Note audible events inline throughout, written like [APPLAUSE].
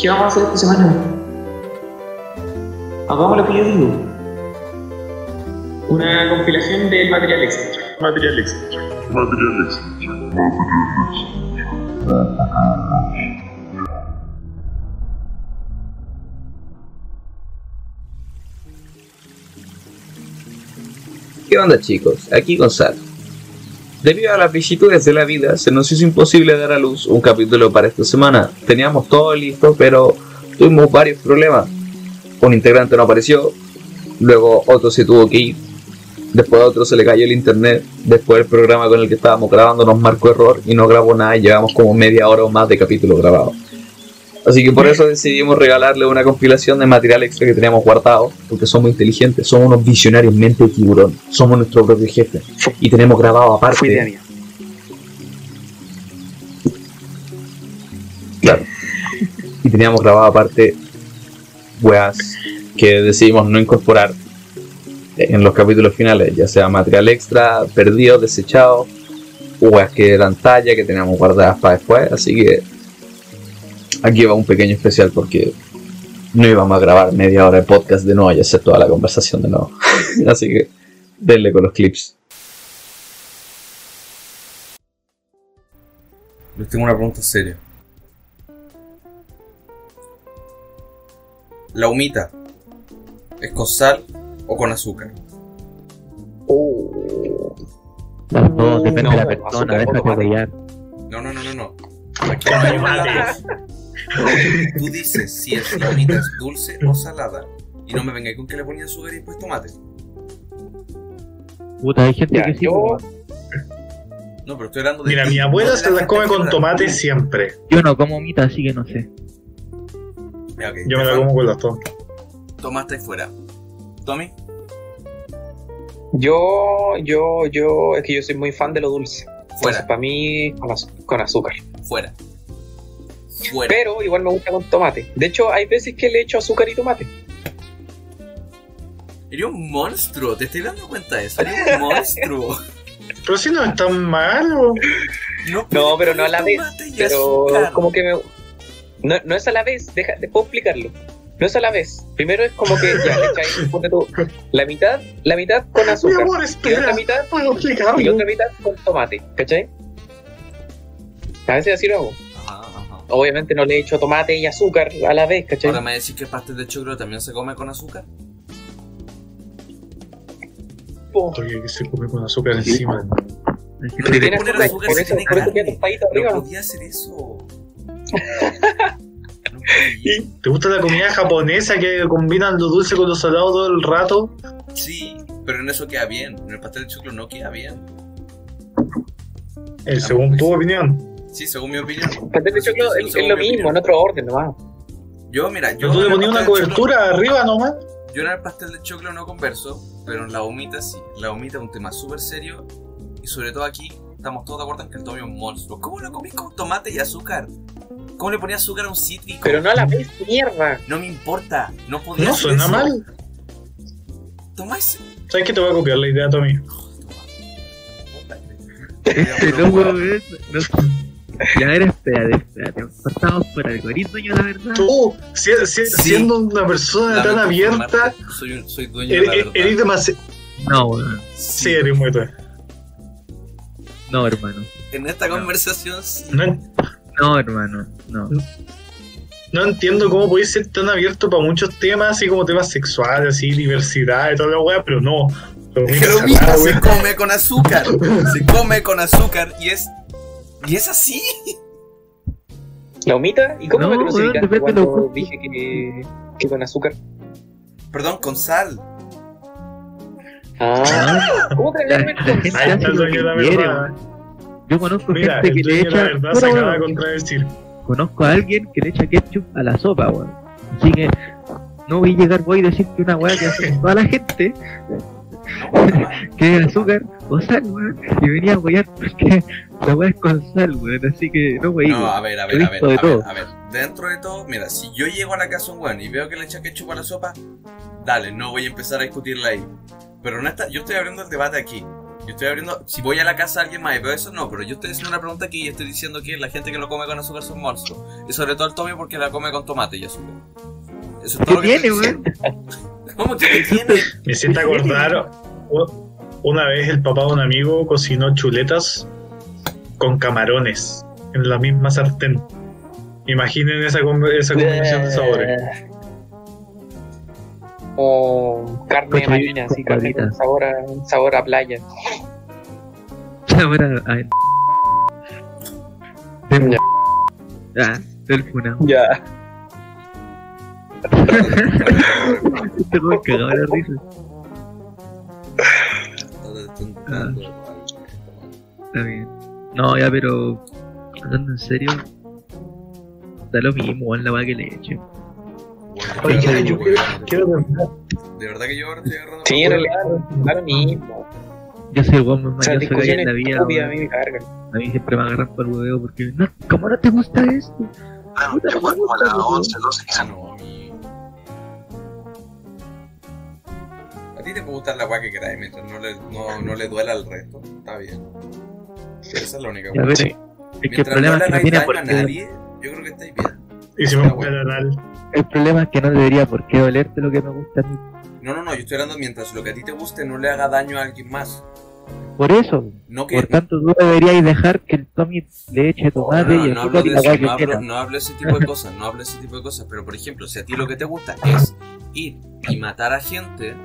¿Qué vamos a hacer esta semana? Hagamos lo que yo digo. Una compilación del material extra. Material extra. Material extra. ¿Qué onda chicos? Aquí Gonzalo. Debido a las vicisitudes de la vida, se nos hizo imposible dar a luz un capítulo para esta semana. Teníamos todo listo, pero tuvimos varios problemas. Un integrante no apareció, luego otro se tuvo que ir, después a otro se le cayó el internet, después el programa con el que estábamos grabando nos marcó error y no grabó nada y llevamos como media hora o más de capítulo grabado. Así que por eso decidimos regalarle una compilación de material extra que teníamos guardado, porque somos inteligentes, somos unos visionarios mente de tiburón, somos nuestro propio jefe y tenemos grabado aparte. mía. Claro. Y teníamos grabado aparte weas que decidimos no incorporar en los capítulos finales, ya sea material extra, perdido, desechado, weas que eran talla, que teníamos guardadas para después, así que aquí va un pequeño especial porque no íbamos a grabar media hora de podcast de nuevo y hacer toda la conversación de nuevo. [LAUGHS] así que denle con los clips. Les tengo una pregunta seria. ¿La humita es con sal o con azúcar? Las dos, depende no, de la persona, déjate. No, no, no, no, no. Aquí no hay una de las dos. [LAUGHS] Tú dices si es, la humita es dulce o salada. Y no me vengáis con que le ponía azúcar y después tomate. Puta, hay gente Ya, que sí. yo-. No, pero estoy hablando de. Mira, mi abuela se la las come con tomate siempre. Yo no como mita, así que no sé. Ya, Yo me la como con las dos. Toma, está ahí fuera. Tommy, Yo, yo, yo, es que yo soy muy fan de lo dulce. Entonces, fuera, para mí, con, az- con azúcar. fuera. Pero igual me gusta con tomate. De hecho, hay veces que le echo azúcar y tomate. Eres un monstruo, te estoy dando cuenta de eso. Eres un monstruo. [LAUGHS] Pero si no es tan malo. No, No, pero no a la vez. y Pero azúcar. como que me... No, no es a la vez, deja, te puedo explicarlo. No es a la vez. Primero es como que [LAUGHS] ya le echáis, la mitad, la mitad con Mi azúcar. amor, Y espera. otra mitad, Puedo y otra mitad con tomate, ¿cachai? A veces así lo hago. Obviamente no le echo tomate y azúcar a la vez, ¿cachai? Ahora me decís que el pastel de choclo también se come con azúcar. Que se come con azúcar encima. Pero tiene poner azúcar, azúcar por eso, por eso queda tostadito No arriba. podía hacer eso. [LAUGHS] No podía. ¿Te gusta la comida japonesa que combinan lo dulce con lo salado todo el rato? Sí, pero en eso queda bien. En el pastel de choclo no queda bien. Eh, según tu opinión. Sí, según mi opinión. Pastel de choclo es, es lo mismo, en otro orden nomás. Yo, mira, yo. Pero tú le ponías una de choclo- cobertura arriba nomás. Yo en el pastel de choclo no converso, pero en la humita sí. La humita es un tema súper serio. Y sobre todo aquí, estamos todos de acuerdo en que el Tommy es un monstruo. ¿Cómo lo comís con tomate y azúcar? ¿Cómo le ponías azúcar a un cítrico? Pero no a la vez, mierda. No me importa, no podía No suena eso. mal. Toma ese. ¿Sabes que te voy a copiar la idea, Tommy? Este loco [LAUGHS] es. no- Ya, ver, espérate, espérate. Pasamos por algoritmo, yo la verdad. Tú, si- si- Sí. siendo una persona tan abierta, Soy, dueño de eres, la verdad. eres demasiado. No, weón. Sí, eres muy tú. No, hermano. En esta conversación sí. No, No, hermano. No. no entiendo cómo podéis ser tan abierto para muchos temas, así como temas sexuales, así, diversidad y toda la weá, pero no. Mismo salado, se come con azúcar. Se come con azúcar y es. Y es así. ¿La humita? ¿Y cómo No, me crucificaste de cuando dije que, que con azúcar? Perdón, con sal. Ah, [LAUGHS] ¿cómo quiere, verdad. weón. Yo conozco Mira, gente que le de la echa. verdad se acaba de contradecir. Conozco a alguien que le echa ketchup a la sopa, weón. Así que no voy a llegar, voy a decir que una weá que hace toda la gente, [LAUGHS] que es azúcar o sal, weón. Y venía a wear porque la weá es con sal, weón. Así que no voy No, a ver, a ver, He a ver, a ver, todo. a ver. Dentro de todo, mira, si yo llego a la casa de un weón y veo que le echa ketchup a la sopa, dale, no voy a empezar a discutirla ahí. Pero no está, yo estoy abriendo el debate aquí. Yo estoy abriendo. Si voy a la casa de alguien más y veo eso, no. Pero yo estoy haciendo una pregunta aquí y estoy diciendo que la gente que lo come con azúcar son monstruos. Y sobre todo el Tommy porque la come con tomate y azúcar. Eso es todo ¿Qué lo que tiene, weón? [LAUGHS] ¿Cómo que qué tiene? Me siento acordar. Una vez el papá de un amigo cocinó chuletas con camarones en la misma sartén. Imaginen esa, com- esa combinación de sabores. O carne Coche, marina, con carne con sabor a, sabor a playa. Ahora, a ver. Del- Ah, funao. Ya. [LAUGHS] Este la risa. Está bien. No, ya, pero. Hablando en serio. Da lo mismo, weón, la weá que le eche. Oye, yo quiero, quiero. De verdad que yo ahora estoy agarrando. Sí, en realidad, da lo mismo. Yo soy el weón más mañoso que hay en la vida. a mí me cargan. A mí siempre me agarran por el hueveo porque. No, ¿Cómo no te gusta esto? Claro, yo no me como a las weón. 11, 12 Ah, quizás. no, a mí. A ti te puede gustar la weá que queráis mientras no le, no, no le duela al resto. Está bien. Esa es la única ver, Sí. Es que el Mientras problema no es que no tiene por daño a qué. nadie, yo creo que estáis bien. Y si me pongo el problema es que no debería por qué dolerte lo que me gusta a mí. No, no, no, yo estoy hablando mientras lo que a ti te guste no le haga daño a alguien más. Por eso. No que. Por tanto, tú deberías dejar que el Tommy le eche no, tomate no, y no hablo de eso, no hablo, no hablo de ese tipo de cosas, no hablo de ese tipo de cosas, pero por ejemplo, si a ti lo que te gusta es ir y matar a gente,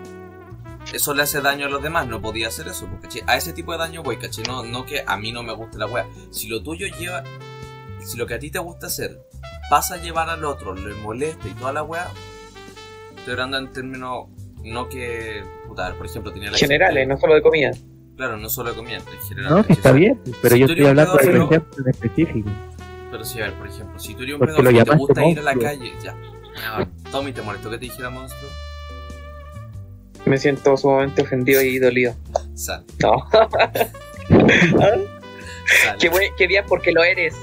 eso le hace daño a los demás, no podía hacer eso, porque a ese tipo de daño voy, ¿cachai? No, no que a mí no me guste la wea. Si lo tuyo lleva, si lo que a ti te gusta hacer pasa a llevar al otro, le molesta y toda la wea, estoy hablando en términos, no que, puta, por ejemplo, tenía la Generales, no solo de comida. Claro, no solo de comida, en general. No, está bien, pero Si yo estoy hablando de un en específico. Pero sí, a ver, por ejemplo, si tú eres un pedófilo y te gusta ir a la calle, ya. Ah, Tommy, ¿te molestó que te dijera monstruo? Me siento sumamente ofendido y dolido. Sal. No. [LAUGHS] Sal. [LAUGHS] qué, buen- qué bien porque lo eres.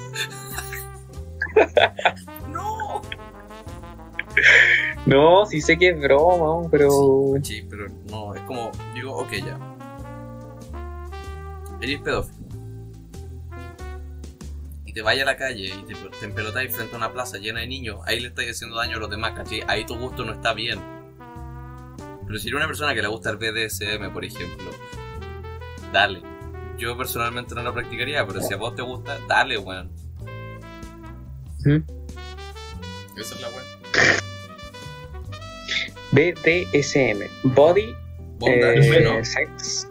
[LAUGHS] ¡No! No, sí sé que es broma, pero. Sí, pero no, es como, digo, ok, ya. Eres pedófilo. Y te vayas a la calle y te, te empelotáis frente a una plaza llena de niños, ahí le estáis haciendo daño a los demás, ¿cachai? Ahí tu gusto no está bien. Pero si eres una persona que le gusta el BDSM, por ejemplo, dale. Yo personalmente no lo practicaría, pero si a vos te gusta, dale, weón. ¿Mm? Esa es la weón. BDSM. Body Bondage, eh, ¿no? Sex.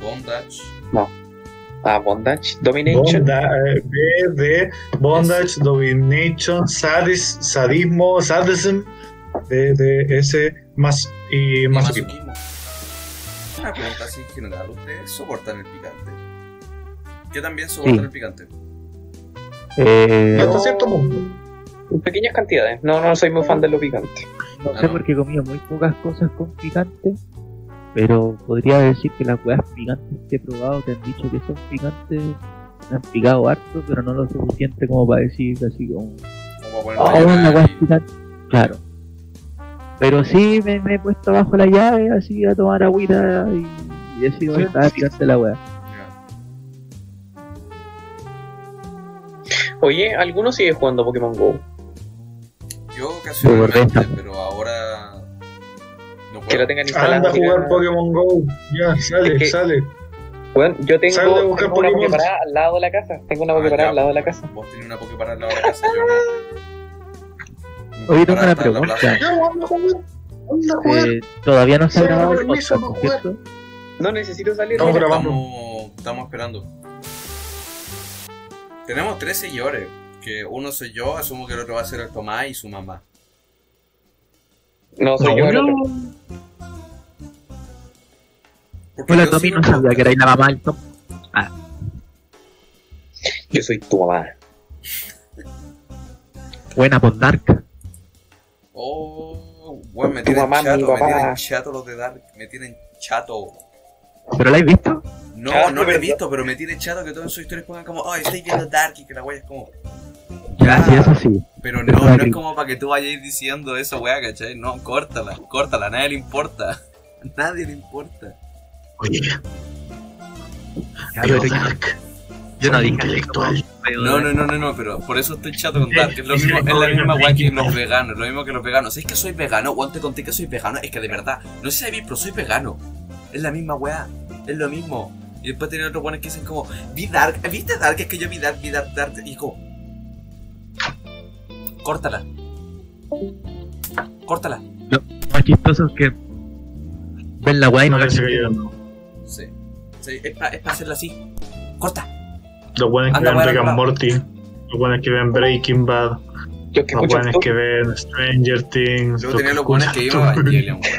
Bondage. Ah, bondage. Domination. Bonda, eh, B de Bondage, Domination, sadis, Sadismo, Sadism, De S, más y Y masoquismo. Una pregunta así en general, ¿ustedes soportan el picante? Yo también soporto Sí. el picante. Eh, Hasta cierto punto. En pequeñas cantidades. No, no soy muy fan de lo picante. no Ah, sé no. porque he comido muy pocas cosas con picante, pero podría decir que las weas picantes que he probado te han dicho que son picantes, me han picado harto, pero no lo suficiente como para decir así como, Como poner oh, la wea es picante. Claro. Pero sí me, me he puesto bajo la llave así a tomar agüita y, y decir, Sí. "Oh, estaba picante la wea. Oye, ¿alguno sigue jugando Pokémon Go? Yo ocasionalmente, pero ahora no Que puedo. lo tengan instalado. Anda a jugar Pokémon Go. Ya, sale, Es que- sale. Bueno, yo tengo, Sale a tengo una Pokémon. Poképarada al lado de la casa. Tengo una Ah, Poképarada ya, al lado de la casa. Vos tenés una Poké para al lado de la casa, yo no. Oye, tengo Para una pregunta. plaza. Ya, anda a jugar. Anda a jugar. Eh, todavía no se ha grabado el podcast, ¿no cierto? No necesito salir. Grabando. Estamos, estamos esperando. Tenemos tres seguidores. Que uno soy yo, asumo que el otro va a ser el Tomás y su mamá. No, soy yo el otro. Porque Hola yo Tommy, no sabía que erais la mamá del Tom. Yo soy tu mamá. Buena por Dark. Oh, bueno, me tienen mamá, chato, me tienen chato los de Dark, me tienen chato. ¿Pero la habéis visto? No, no lo he visto, pero me tiene chato que todas sus historias pongan como, oh, estoy viendo Dark y que la wea es como. Ya, sí, eso sí. Pero no, no es como para que tú vayas diciendo esa wea, ¿cachai? No, córtala, córtala, a nadie le importa. [LAUGHS] A nadie le importa. Oye, Dark. Yo no dije intelectual. No, no, no, no, no, pero por eso estoy chato con Dark. Es, lo mismo, es la misma weá que los veganos. Lo mismo que los veganos. Si es que soy vegano, o te conté que soy vegano, es que de verdad, no sé si sabéis, pero soy vegano. Es la misma weá. Es lo mismo. Y después tienen otros buenos que dicen como, vi Dark, ¿viste Dark? Es que yo vi Dark, vi Dark, Dark. Y como, córtala. Córtala. Lo más chistoso es que ven la weá y no no. Sí. Sí, es para hacerla así. Corta. Los buenos que ven Rick and. Morty. Los buenos que ven Breaking Bad. Los buenos que ven Stranger Things. Los tenía los buenos que iban a Evangelion. [LAUGHS]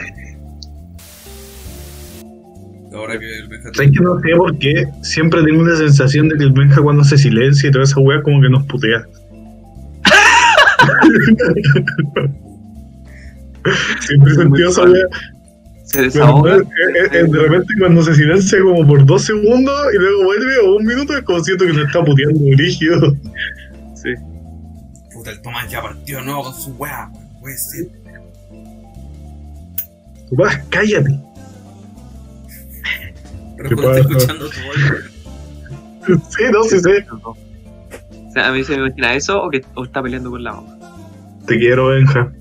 Ahora que el Benja ¿Sabes que no sé por qué? Siempre tengo la sensación de que el Benja cuando se silencia y toda esa wea como que nos putea. [LAUGHS] [LAUGHS] Siempre he sentido esa wea. Se desahoga. eh, eh, eh, de repente cuando se silencia como por dos segundos y luego vuelve o un minuto es como siento que nos está puteando rígido. Puta, el Tomás ya partió, no, con su weá. Puede ser. Tomás, cállate. Pero ¿Qué cuando está pasa? escuchando tu voz. [LAUGHS] Sí, no, sí sé. O sea, a mí se me imagina eso o que o está peleando con la mamá. Te quiero, Benja.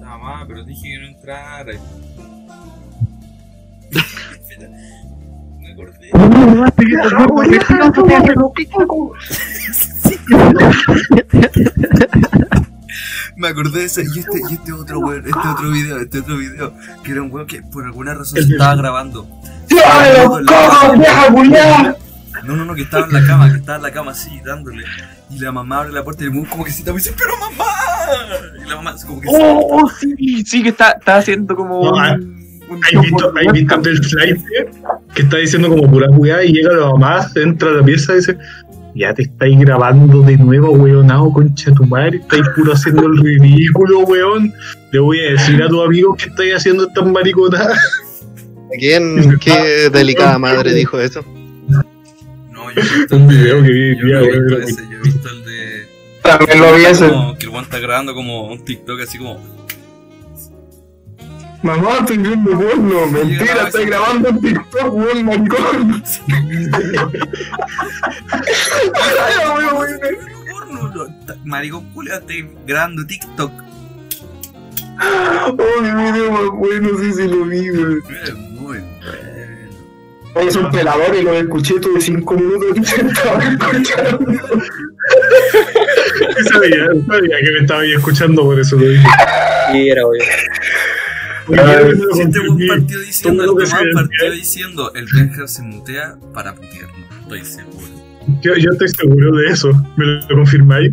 Mamá, pero dije que no entrara. Me acordé. Me acordé de ese, y este, y este otro weón, este otro video, este otro video, que era un weón que por alguna razón se estaba grabando. No, no, no, que estaba en la cama, que estaba en la cama así, dándole. Y la mamá abre la puerta y el weón como que se está dice, pero mamá. Y la mamá como que Oh, oh, sí, sí, que está, está haciendo como No, un. ¿Hay visto, hay visto del flight que está diciendo como pura weá y llega la mamá, entra a la pieza y dice, ya te estáis grabando de nuevo, weonado, concha tu madre, estáis puro haciendo el ridículo, weón. Le voy a decir a tus amigos que estáis haciendo estas mariconadas. ¿Quién? ¿Qué [LAUGHS] delicada madre dijo eso? No, yo he visto Un el de- video que vi, yo he weón, visto era ese, yo he visto el de. También lo vi ese. como que el está grabando como un TikTok así como. Mamá, estoy viendo porno. Mentira, estoy grabando en TikTok, weón, maricón. [LAUGHS] Maricón culiao, estoy grabando TikTok. Oh, mi video más bueno, sí, sí lo vi, weón. Es muy bueno. Es un pelador y lo escuché todo de 5 minutos y estaba escuchando. [LAUGHS] sabía, sabía que me estaba ahí escuchando, por eso lo dije. Sí, era obvio. Este weón partió diciendo, el que se partió decía. diciendo, el Benja se mutea para putearnos. Estoy seguro. Yo, yo estoy seguro de eso. ¿Me lo confirmáis?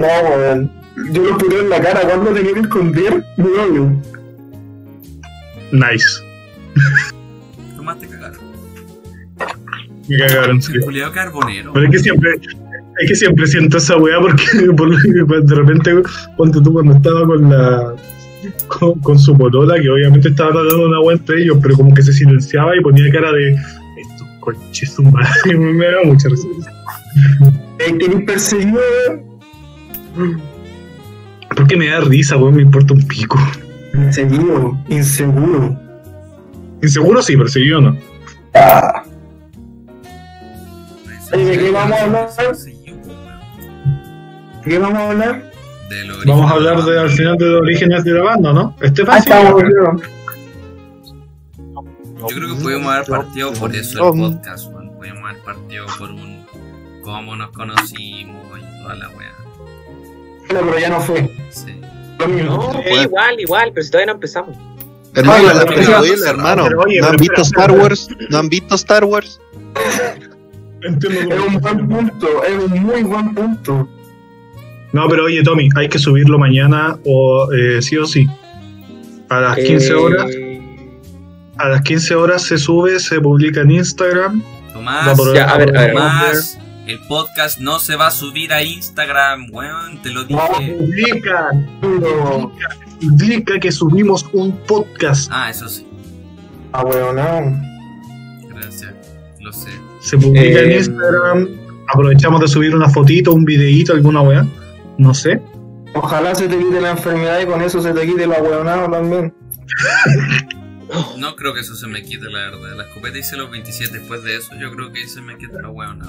No, weón. Yo lo puse en la cara cuando tenía que esconder mi novio. Nice. Tomás te cagaron. Me cagaron, sí. Carbonero. Pero es que siempre, es que siempre siento esa weá porque [LAUGHS] por lo que de repente, ponte tú cuando estaba con la con, con su polola, que obviamente estaba tratando una weá entre ellos, pero como que se silenciaba y ponía cara de estos coches su madre, [LAUGHS] me daba mucha risa. Me persiguió, Porque me da risa, weón, me importa un pico. inseguro, inseguro. Inseguro sí, yo no. Oye, ¿de qué vamos a hablar? ¿De qué vamos a hablar? Del origen Vamos a hablar de, al final de los orígenes de la banda, ¿no? Este Ah, fácil. Yo creo que podemos haber partido por eso el podcast, weón. Podemos haber partido por un cómo nos conocimos y toda la weá. Bueno, pero ya no fue. Sí. No, igual, igual, pero si todavía no empezamos. Ay, la la película, hermano. Pero oye, ¿No han visto espera, Star. Wars? ¿No han visto Star Wars? Entiendo Es un buen punto, es un muy buen punto. No, pero oye, Tommy, hay que subirlo mañana o eh, sí o sí. A las 15 Eh, horas. A las 15 horas se sube, se publica en Instagram. Tomás, por- Ya, a ver, a ver. Tomás, el podcast no se va a subir a Instagram, weón, te lo dije. Publica, No, publica que subimos un podcast. Ah, eso sí, ah, weón, no. gracias, lo sé. Se publica en Eh, Instagram. Aprovechamos de subir una fotito, un videíto, alguna weá. No sé. Ojalá se te quite la enfermedad y con eso se te quite la weonada también. No creo que eso se me quite, la verdad. La escopeta hice los 27. Después de eso, yo creo que se me quita la. Bueno,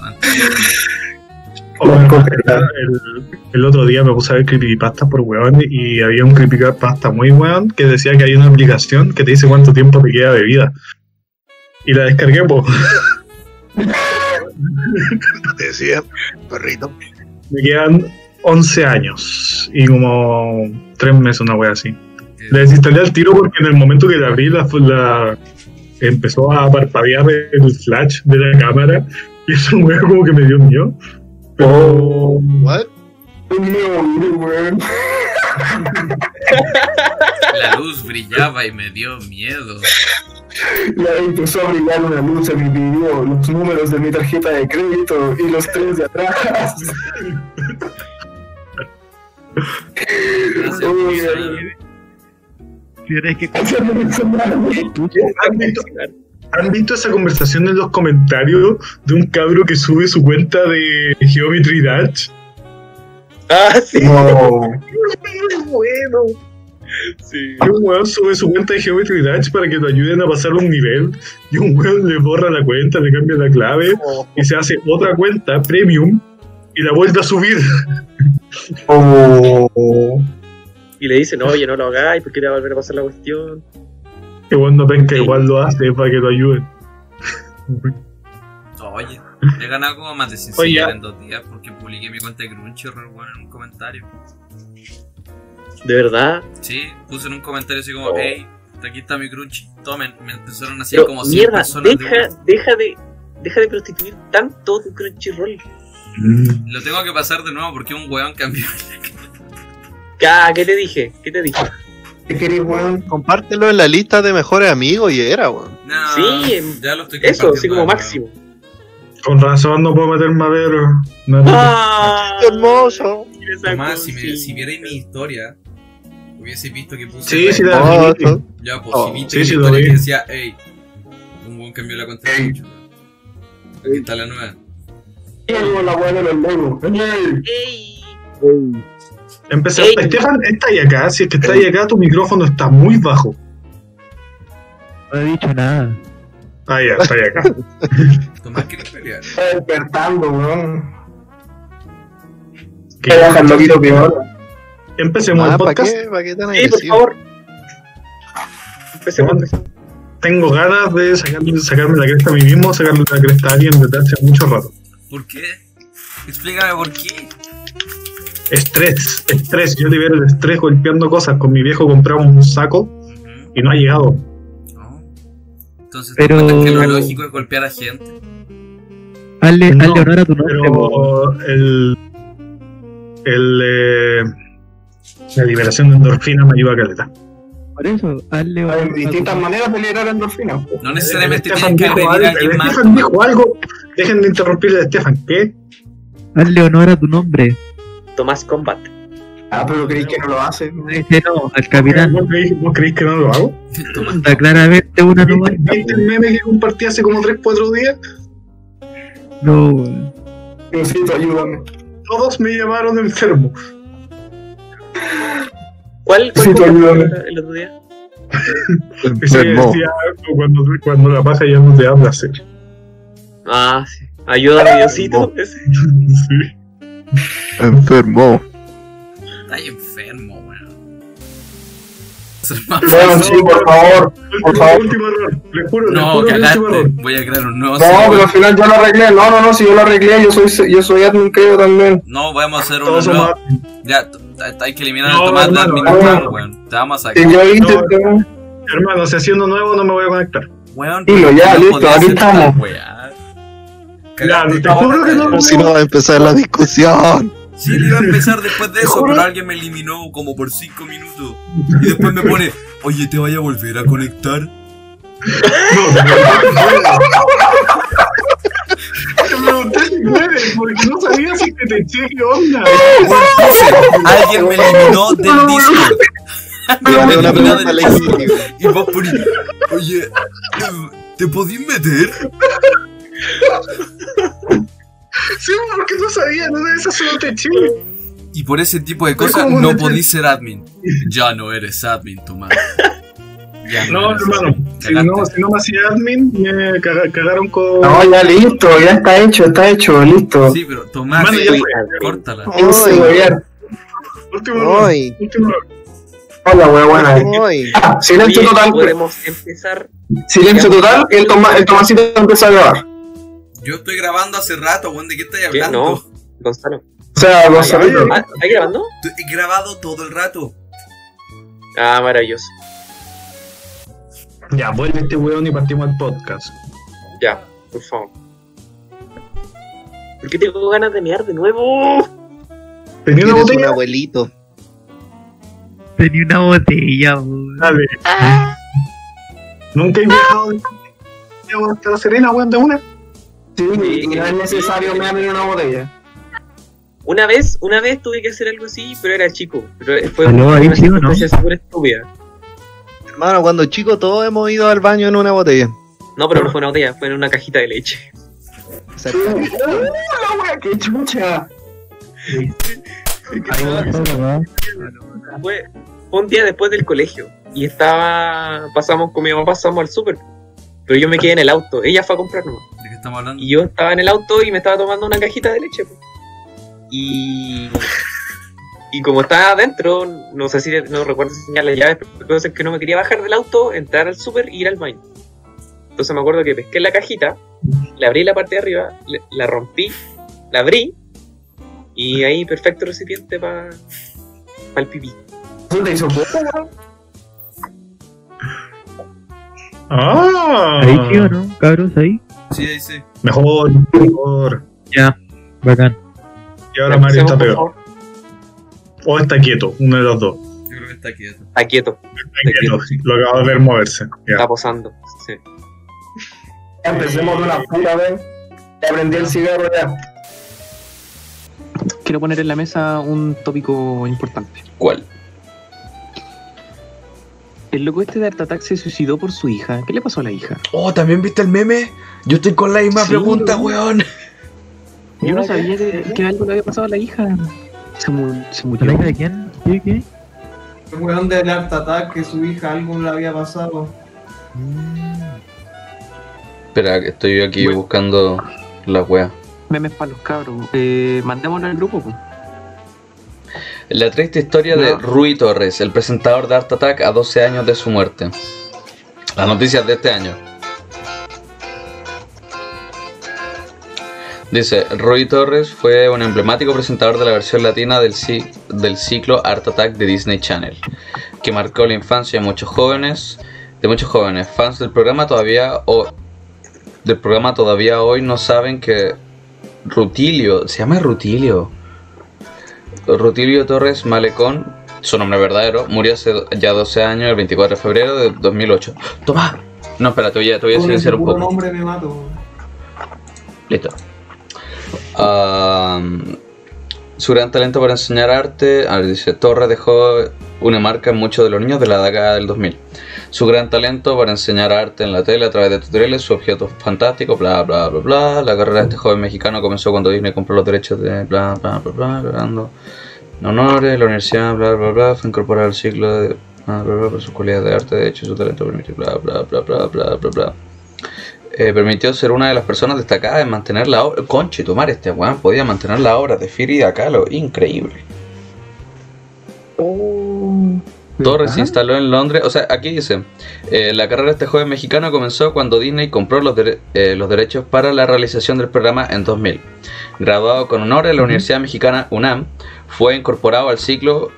el, el otro día me puse a ver creepypasta por weón y había un creepypasta muy weón que decía que hay una aplicación que te dice cuánto tiempo te queda de vida. Y la descargué, pues. Decía, perrito. Me quedan 11 años y como 3 meses, una wea así. La desinstalé al tiro porque en el momento que la abrí, la, la- empezó a parpadear el flash de la cámara y eso wea como que me dio miedo. Pero. What? No, weón. La luz brillaba y me dio miedo. Ya empezó a brillar una luz en mi video, los números de mi tarjeta de crédito y los tres de atrás. [LAUGHS] ¿Han visto, han visto esa conversación en los comentarios de un cabro que sube su cuenta de Geometry Dash? Ah, sí. No. Muy [LAUGHS] bueno. Sí. Un weón sube su cuenta de Geometry Dash para que lo ayuden a pasar un nivel. Y un weón le borra la cuenta, le cambia la clave y se hace otra cuenta premium y la vuelve a subir. [LAUGHS] Oh. Y le dicen, oye, no lo hagáis porque te va a volver a pasar la cuestión. Que bueno, ven que igual lo hace para que lo ayuden. Oye, he ganado como más de 100 Oye, seguidores ya. en dos días porque publiqué mi cuenta de Crunchyroll weón, en un comentario. De verdad. Sí, puse en un comentario así como, Oh. hey, aquí está mi Crunchy. Tomen, me empezaron así Pero, como 100 mierda, personas de deja, una. deja de. Deja de prostituir tanto tu Crunchyroll. Lo tengo que pasar de nuevo porque un weón cambió. ¿qué te dije? ¿Qué te dije? ¿Qué querés, weón? Compártelo en la lista de mejores amigos y era, weón. No, Sí, ya lo estoy Eso, así como máximo. Con razón no puedo meterme a ver. Naruto. ¡Ah! ¡Qué hermoso! Tomás, si, me, si vierais mi historia, hubiese visto que puse. Sí, sí, la Oh, vi. Ya, pues Oh, si viste sí, mi sí, lo historia vi. que decía, hey, un weón cambió la weón. Aquí está la nueva. Tengo la weá de los legos. ¡Ey! ¡Ey! Empecé. Ey. Estefan, está ahí acá. Si es que está ahí acá, tu micrófono está muy bajo. No he dicho nada. Ah, ya, está ahí acá. [LAUGHS] Tomás, ¿quieres pelear? Está despertando, weón. Que- baja el loquito peor. Empecemos Ah, el ¿para podcast. qué? ¿Para qué tan Sí, por favor. Empecemos. Tengo ganas de sacarme, sacarme la cresta a mí mismo, sacarle la cresta a alguien desde hace mucho rato. ¿Por qué? Explícame por qué. Estrés, estrés. Yo libero el estrés golpeando cosas. Con mi viejo compramos un saco y no ha llegado. No. Entonces, Pero- ¿te cuentas que lo lógico es golpear a gente? Hazle, No, honor a tu nombre. Pero el. el eh, la liberación de endorfina me ayuda a caleta. Por eso, hazle a tu distintas maneras de liberar endorfinas. No necesariamente El tienes que agredir a algo- alguien más. Estefan dijo algo. Dejen de interrumpirle a Estefan. ¿Qué? Hazle honor a tu nombre. Tomás Combat. Ah, pero creí que no lo hace. Dice no, al capitán. ¿Vos creéis, vos creéis que no lo hago? Está claramente una ¿Viste, novaita, viste el meme que compartí hace como 3-4 días? No. Diosito, ayúdame. Todos me llamaron enfermo. ¿Cuál, cuál Sí, ayúdame. fue el otro día? Ese que Enfermo. decía cuando, cuando la paja ya no te habla serio. Ah, sí. Ayúdame, Diosito. Ese. [LAUGHS] Sí. Enfermo. estás enfermo, weón. Bueno, sí, por favor. Por favor. Último error. Le juro, le No, juro que el cagaste. error. Voy a crear un nuevo No, pero al final yo lo arreglé. No, no, no, si yo lo arreglé, yo soy, yo soy admin creo también. No, vamos a hacer somos nuevo. Ya, hay que eliminar No, el tomate de hermano, administrador, no. weón. Te vamos a sacar. yo intenté. Hermano, si haciendo nuevo no me voy a conectar. Weón, Dilo, ya, no listo, esta estamos. Ya, te juro que no. Si no va a empezar la discusión. Sí, le iba a empezar después de eso, pero [LAUGHS] alguien me eliminó como por 5 minutos. Y después me pone, oye, ¿te vaya a volver a conectar? Te [LAUGHS] sabía eché qué onda. Alguien me eliminó del Discord. Me Una eliminó del Discord. Y vos ponís, oye, ¿te podís meter? Sí, porque no sabía, no eso solo te eché. Y por ese tipo de cosas ¿Cómo no podís ser admin. Ya no eres admin, Tomás. Ya No, hermano. Si no, si no me hacía admin, me caga- cagaron con. No, ya listo, ya está hecho, está hecho, listo. Sí, pero Tomás, Mano, ya fue. córtala. Último Ay, último Hola, wea buena. Ah, silencio total. podemos empezar. Silencio total el, toma, el Tomasito empieza a grabar. Yo estoy grabando hace rato, weón, ¿de qué estáis ¿Qué? hablando? No, Gonzalo. O sea, Gonzalito. Ah, ¿Está grabando? He grabado todo el rato. Ah, maravilloso. Ya, vuelve este weón y partimos el podcast. Ya, por favor. ¿Por qué tengo ganas de mear de nuevo? Tenía una un botella. abuelito. Tenía una botella, weón. Dale. Nunca he viajado de la Serena, weón, de una. Sí, y no es necesario mear en una botella. Una vez, una vez tuve que hacer algo así, pero era chico. Pero fue ¿Aló, ahí una sí no? circunstancia súper estúpida. Hermano, cuando chico todos hemos ido al baño en una botella. No, pero no fue una botella, fue en una cajita de leche. Exactamente. ¡Uh, la wea, qué chucha! Fue, fue un día después del colegio. Y estaba. Pasamos con mi mamá, pasamos al súper. Pero yo me quedé en el auto. Ella fue a comprar nomás. ¿De qué estamos hablando? Y yo estaba en el auto y me estaba tomando una cajita de leche. pues. Y. Y como estaba adentro, no sé si no recuerdo si tenía las llaves, pero ser que no me quería bajar del auto, entrar al súper e ir al baño. Entonces me acuerdo que pesqué la cajita, le abrí la parte de arriba, le- la rompí, la abrí y ahí perfecto recipiente para el pipí. ¿Eso te hizo? Ah, Ahí sí o no, cabros, ahí. Sí, ahí sí. Mejor, mejor. Ya, bacán. Y ahora Mario está peor. O está quieto, uno de los dos. Yo creo que está quieto. Está quieto, Está quieto, lo acabo de ver moverse. Ya. está posando. Sí. Ya Empecemos de una puta vez. Ya prendí el cigarro ya. Quiero poner en la mesa un tópico importante. ¿Cuál? El loco este de Art Attack se suicidó por su hija. ¿Qué le pasó a la hija? Oh, ¿también viste el meme? Yo estoy con la misma Sí, pregunta, weón. Yo no sabía que, que algo le había pasado a la hija. Se, mu- se ¿La murió. hija de quién? ¿Qué? ¿Qué? El weón del Art Attack que su hija algo le había pasado. Espera, que estoy aquí Bueno. buscando la wea. Memes para los cabros. Eh, mandémoslo al grupo. po. La triste historia de No. Rui Torres, el presentador de Art Attack a 12 años de su muerte. Las noticias de este año. Dice, Rui Torres fue un emblemático presentador de la versión latina del, ci- del ciclo Art Attack de Disney Channel, que marcó la infancia de muchos jóvenes, de muchos jóvenes fans del programa todavía o del programa todavía hoy no saben que Rutilio, se llama Rutilio. Rutilio Torres Malecón, su nombre verdadero, murió hace ya 12 años, el 24 de febrero de 2008. ¡Toma! No, espera, te voy a, te voy a Con ese silenciar un poco. nombre me mato. Listo. Su gran talento para enseñar arte, dice, Torres dejó una marca en muchos de los niños de la década del 2000. Su gran talento para enseñar arte en la tele a través de tutoriales, su objeto fantástico, bla bla bla bla. La carrera de este joven mexicano comenzó cuando Disney compró los derechos de bla bla bla bla, ganando honores, la universidad, bla bla bla, fue incorporado al ciclo de bla bla por sus cualidades de arte, de hecho su talento permitió bla bla bla bla bla bla bla. Eh, permitió ser una de las personas destacadas en mantener la obra. Conche, tomar este weón podía mantener la obra de Frida Kahlo. Increíble. Torres se instaló en Londres. O sea, aquí dice: eh, La carrera de este joven mexicano comenzó cuando Disney compró los, dere- eh, los derechos para la realización del programa en 2000. Graduado con honor en la Universidad Mexicana UNAM, fue incorporado al ciclo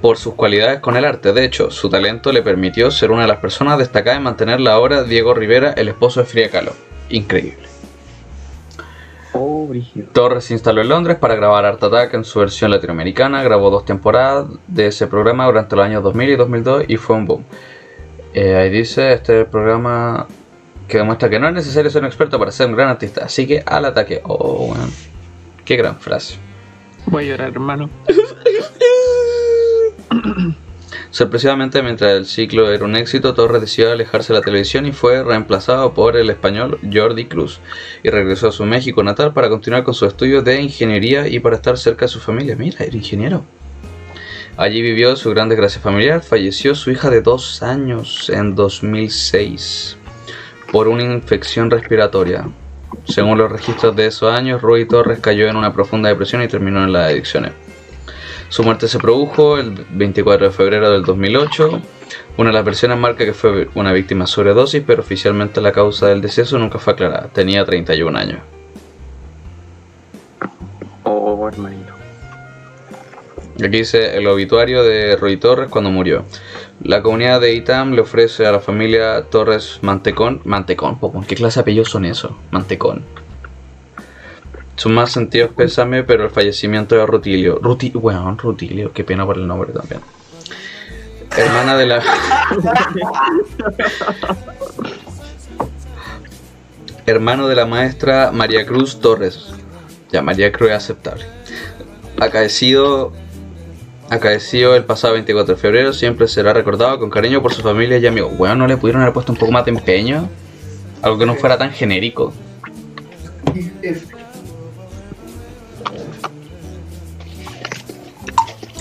por sus cualidades con el arte. De hecho, su talento le permitió ser una de las personas destacadas en mantener la obra de Diego Rivera, el esposo de Frida Kahlo. Increíble. Oh, brígido. Torres se instaló en Londres para grabar Art Attack en su versión latinoamericana. Grabó dos temporadas de ese programa durante los años 2000 y 2002 y fue un boom. Eh, ahí dice, este programa que demuestra que no es necesario ser un experto para ser un gran artista. Así que al ataque. Oh, weón. Qué gran frase. Voy a llorar, hermano. [LAUGHS] [CLEARS THROAT] Sorpresivamente, mientras el ciclo era un éxito, Torres decidió alejarse de la televisión y fue reemplazado por el español Jordi Cruz y regresó a su México natal para continuar con sus estudios de ingeniería y para estar cerca de su familia. Mira, era ingeniero. Allí vivió su gran desgracia familiar. Falleció su hija de dos años en 2006 por una infección respiratoria. Según los registros de esos años, Rui Torres cayó en una profunda depresión y terminó en las adicciones. Su muerte se produjo el 24 de febrero del 2008. Una de las versiones marca que fue una víctima de sobredosis, pero oficialmente la causa del deceso nunca fue aclarada. Tenía 31 años. Oh, hermanito. Aquí dice el obituario de Rui Torres cuando murió. La comunidad de Itam le ofrece a la familia Torres Mantecón. Mantecón, ¿qué clase de apellidos son esos? Mantecón. Sus más sentidos pésame, pero el fallecimiento de Rutilio. Ruti, bueno, Rutilio, qué pena por el nombre también. Hermana de la. [LAUGHS] Hermano de la maestra María Cruz Torres. Ya, María Cruz es aceptable. Acaecido Acaecido el pasado 24 de febrero, siempre será recordado con cariño por su familia y amigos. Bueno, ¿no le pudieron haber puesto un poco más de empeño? Algo que no fuera tan genérico.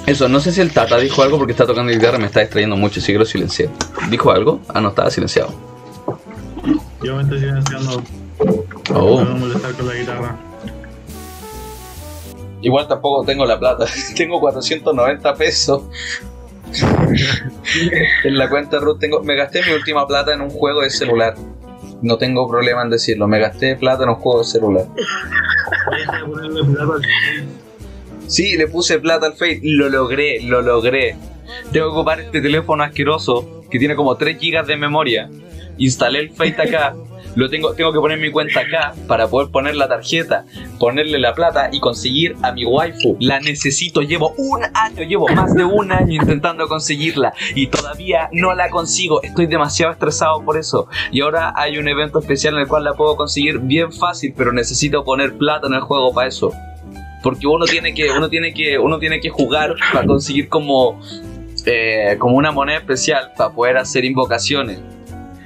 Eso, no sé si el Tata dijo algo porque está tocando guitarra y me está distrayendo mucho, así que lo silencié. ¿Dijo algo? Ah, no, estaba silenciado. Yo me estoy silenciando. Oh. No me voy a molestar con la guitarra. Igual tampoco tengo la plata. [LAUGHS] tengo 490 pesos. [LAUGHS] en la cuenta Ruth tengo. Me gasté mi última plata en un juego de celular. No tengo problema en decirlo. Me gasté plata en un juego de celular. Sí, le puse plata al Fate. Lo logré, lo logré. Tengo que ocupar este teléfono asqueroso que tiene como 3 GB de memoria. Instalé el Fate acá. Lo tengo, tengo que poner mi cuenta acá para poder poner la tarjeta, ponerle la plata y conseguir a mi waifu. La necesito, llevo un año, llevo más de un año intentando conseguirla y todavía no la consigo. Estoy demasiado estresado por eso. Y ahora hay un evento especial en el cual la puedo conseguir bien fácil, pero necesito poner plata en el juego para eso porque uno tiene que uno tiene que uno tiene que jugar para conseguir como eh, como una moneda especial para poder hacer invocaciones.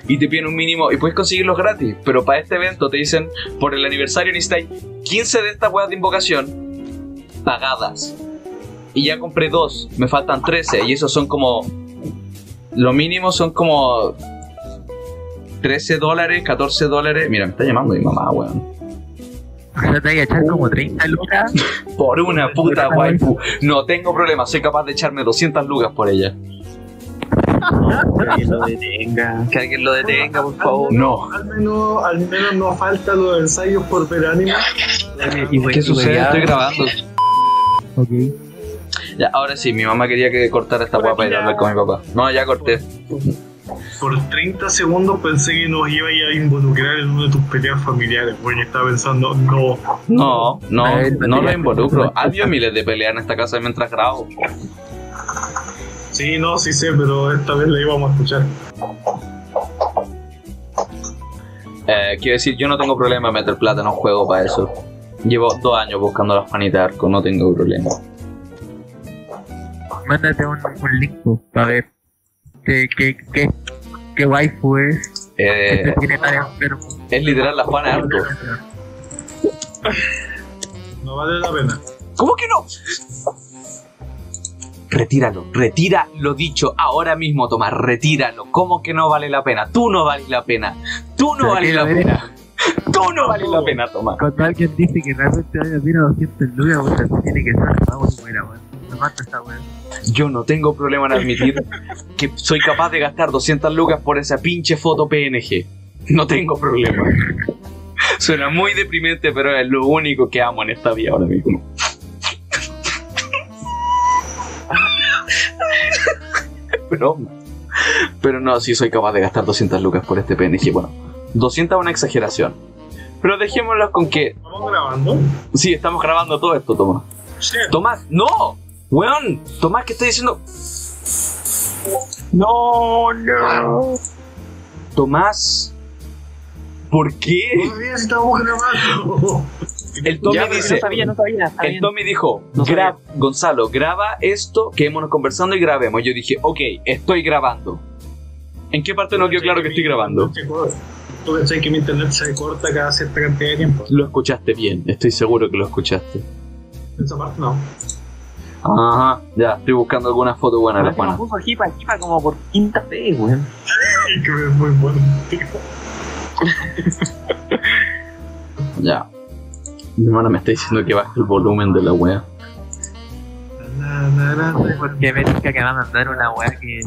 Y te piden un mínimo y puedes conseguirlos gratis pero para este evento te dicen por el aniversario necesitáis 15 de estas weas de invocación pagadas. Y ya compré dos me faltan 13 y esos son como lo mínimo son como 13 dólares 14 dólares. Mira me está llamando mi mamá weón Te voy a echar como 30 lucas. [LAUGHS] Por una puta waifu. No tengo problema, soy capaz de echarme 200 lucas por ella. Que alguien lo detenga. Que alguien lo detenga, por favor. No. Al menos, al menos no falta los ensayos por ver anime. ¿Qué sucede? Estoy grabando. Ok. Ya, ahora sí, mi mamá quería que cortara esta guapa y hablar con mi papá. No, ya corté. Por 30 segundos pensé que nos iba a involucrar en una de tus peleas familiares. Bueno, yo estaba pensando, no. No, no, no lo involucro. Ha habido miles de peleas en esta casa mientras grabo. Sí, no, sí sé, pero esta vez la íbamos a escuchar. Eh, quiero decir, yo no tengo problema en meter plata en un juego para eso. Llevo dos años buscando las panitas de arco, no tengo problema. Mándate un, un link para ver qué, qué, qué, qué waifu es. Eh, que tiene es literal las panas de arco. No vale la pena. ¿Cómo que no? Retíralo, retira lo dicho ahora mismo, Tomás, retíralo. ¿Cómo que no vale la pena? Tú no vales la pena. Tú no vales que la eres. pena. Tú no vales la pena, Tomás. Cuando alguien dice que realmente vale la pena 200 lucas, pues tiene que ser muy buena, weón. Me mata esa weón. Yo no tengo problema en admitir que soy capaz de gastar 200 lucas por esa pinche foto PNG. No tengo problema. Suena muy deprimente, pero es lo único que amo en esta vida ahora mismo. [LAUGHS] Broma. Pero no, sí soy capaz de gastar 200 lucas por este PNG. Bueno, 200 es una exageración. Pero dejémoslo con que... ¿Estamos grabando? Sí, estamos grabando todo esto, Tomás. Sí. Tomás, no. Weón, Tomás, ¿qué estás diciendo? No, no. Tomás, ¿por qué? El Tommy Ya, dice, No sabía, no sabía. el bien. Tommy dijo, No sabía. "Gra- Gonzalo, graba esto, quedémonos conversando y grabemos. Yo dije, ok, estoy grabando. ¿En qué parte no quedó claro que estoy grabando? Tú pensás que mi internet se corta cada cierta cantidad de tiempo. Lo escuchaste bien, estoy seguro que lo escuchaste. Esa parte no. Ajá, ya, estoy buscando alguna foto buena de la Juana. puso Jipa, Jipa como por quinta vez, weón. [LAUGHS] Que es muy bueno. [LAUGHS] Ya. Mi hermana me está diciendo que baje el volumen de la wea. Porque me dice que va a mandar una weá que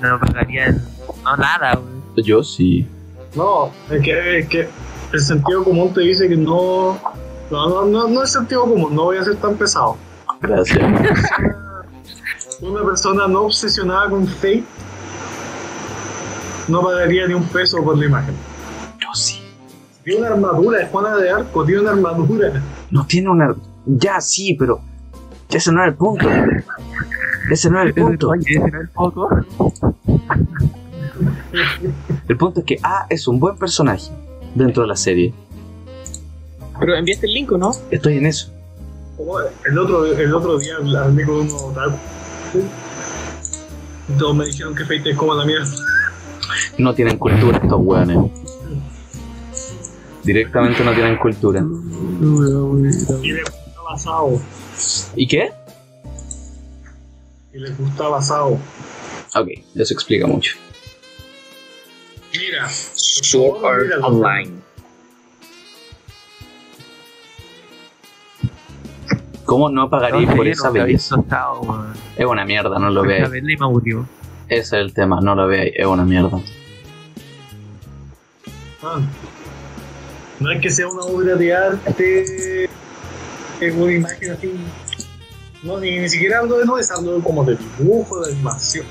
no pagaría el- no nada, weón. Yo sí. No, es que, es que el sentido común te dice que no. No, no, no, no es sentido común, no voy a ser tan pesado. Gracias. [LAUGHS] Una persona no obsesionada con Fate no pagaría ni un peso por la imagen. Yo sí. Tiene una armadura, es Juana de Arco, tiene una armadura. No tiene una. Ya sí, pero. Ese no era el punto. Ese no era el punto. Ese no es el foco. El punto es que A es un buen personaje dentro de la serie. Pero enviaste el link, ¿o no? Estoy en eso. El otro, el otro día hablé con uno otaku. Todos me dijeron que Fate es como la mierda. No tienen cultura estos weones. Directamente no tienen cultura. Y les gustaba Sao. ¿Y qué? Y les gustaba Sao. Ok, eso explica mucho. Mira, Sword Art. Online. ¿Cómo no pagaría No por esa belleza? Es una mierda, no lo Esa veáis. Ese es el tema, no lo veáis, es una mierda. Ah. No es que sea una obra de arte, es una imagen así. No, ni, ni siquiera hablo de no es hablo como de dibujo, de animación.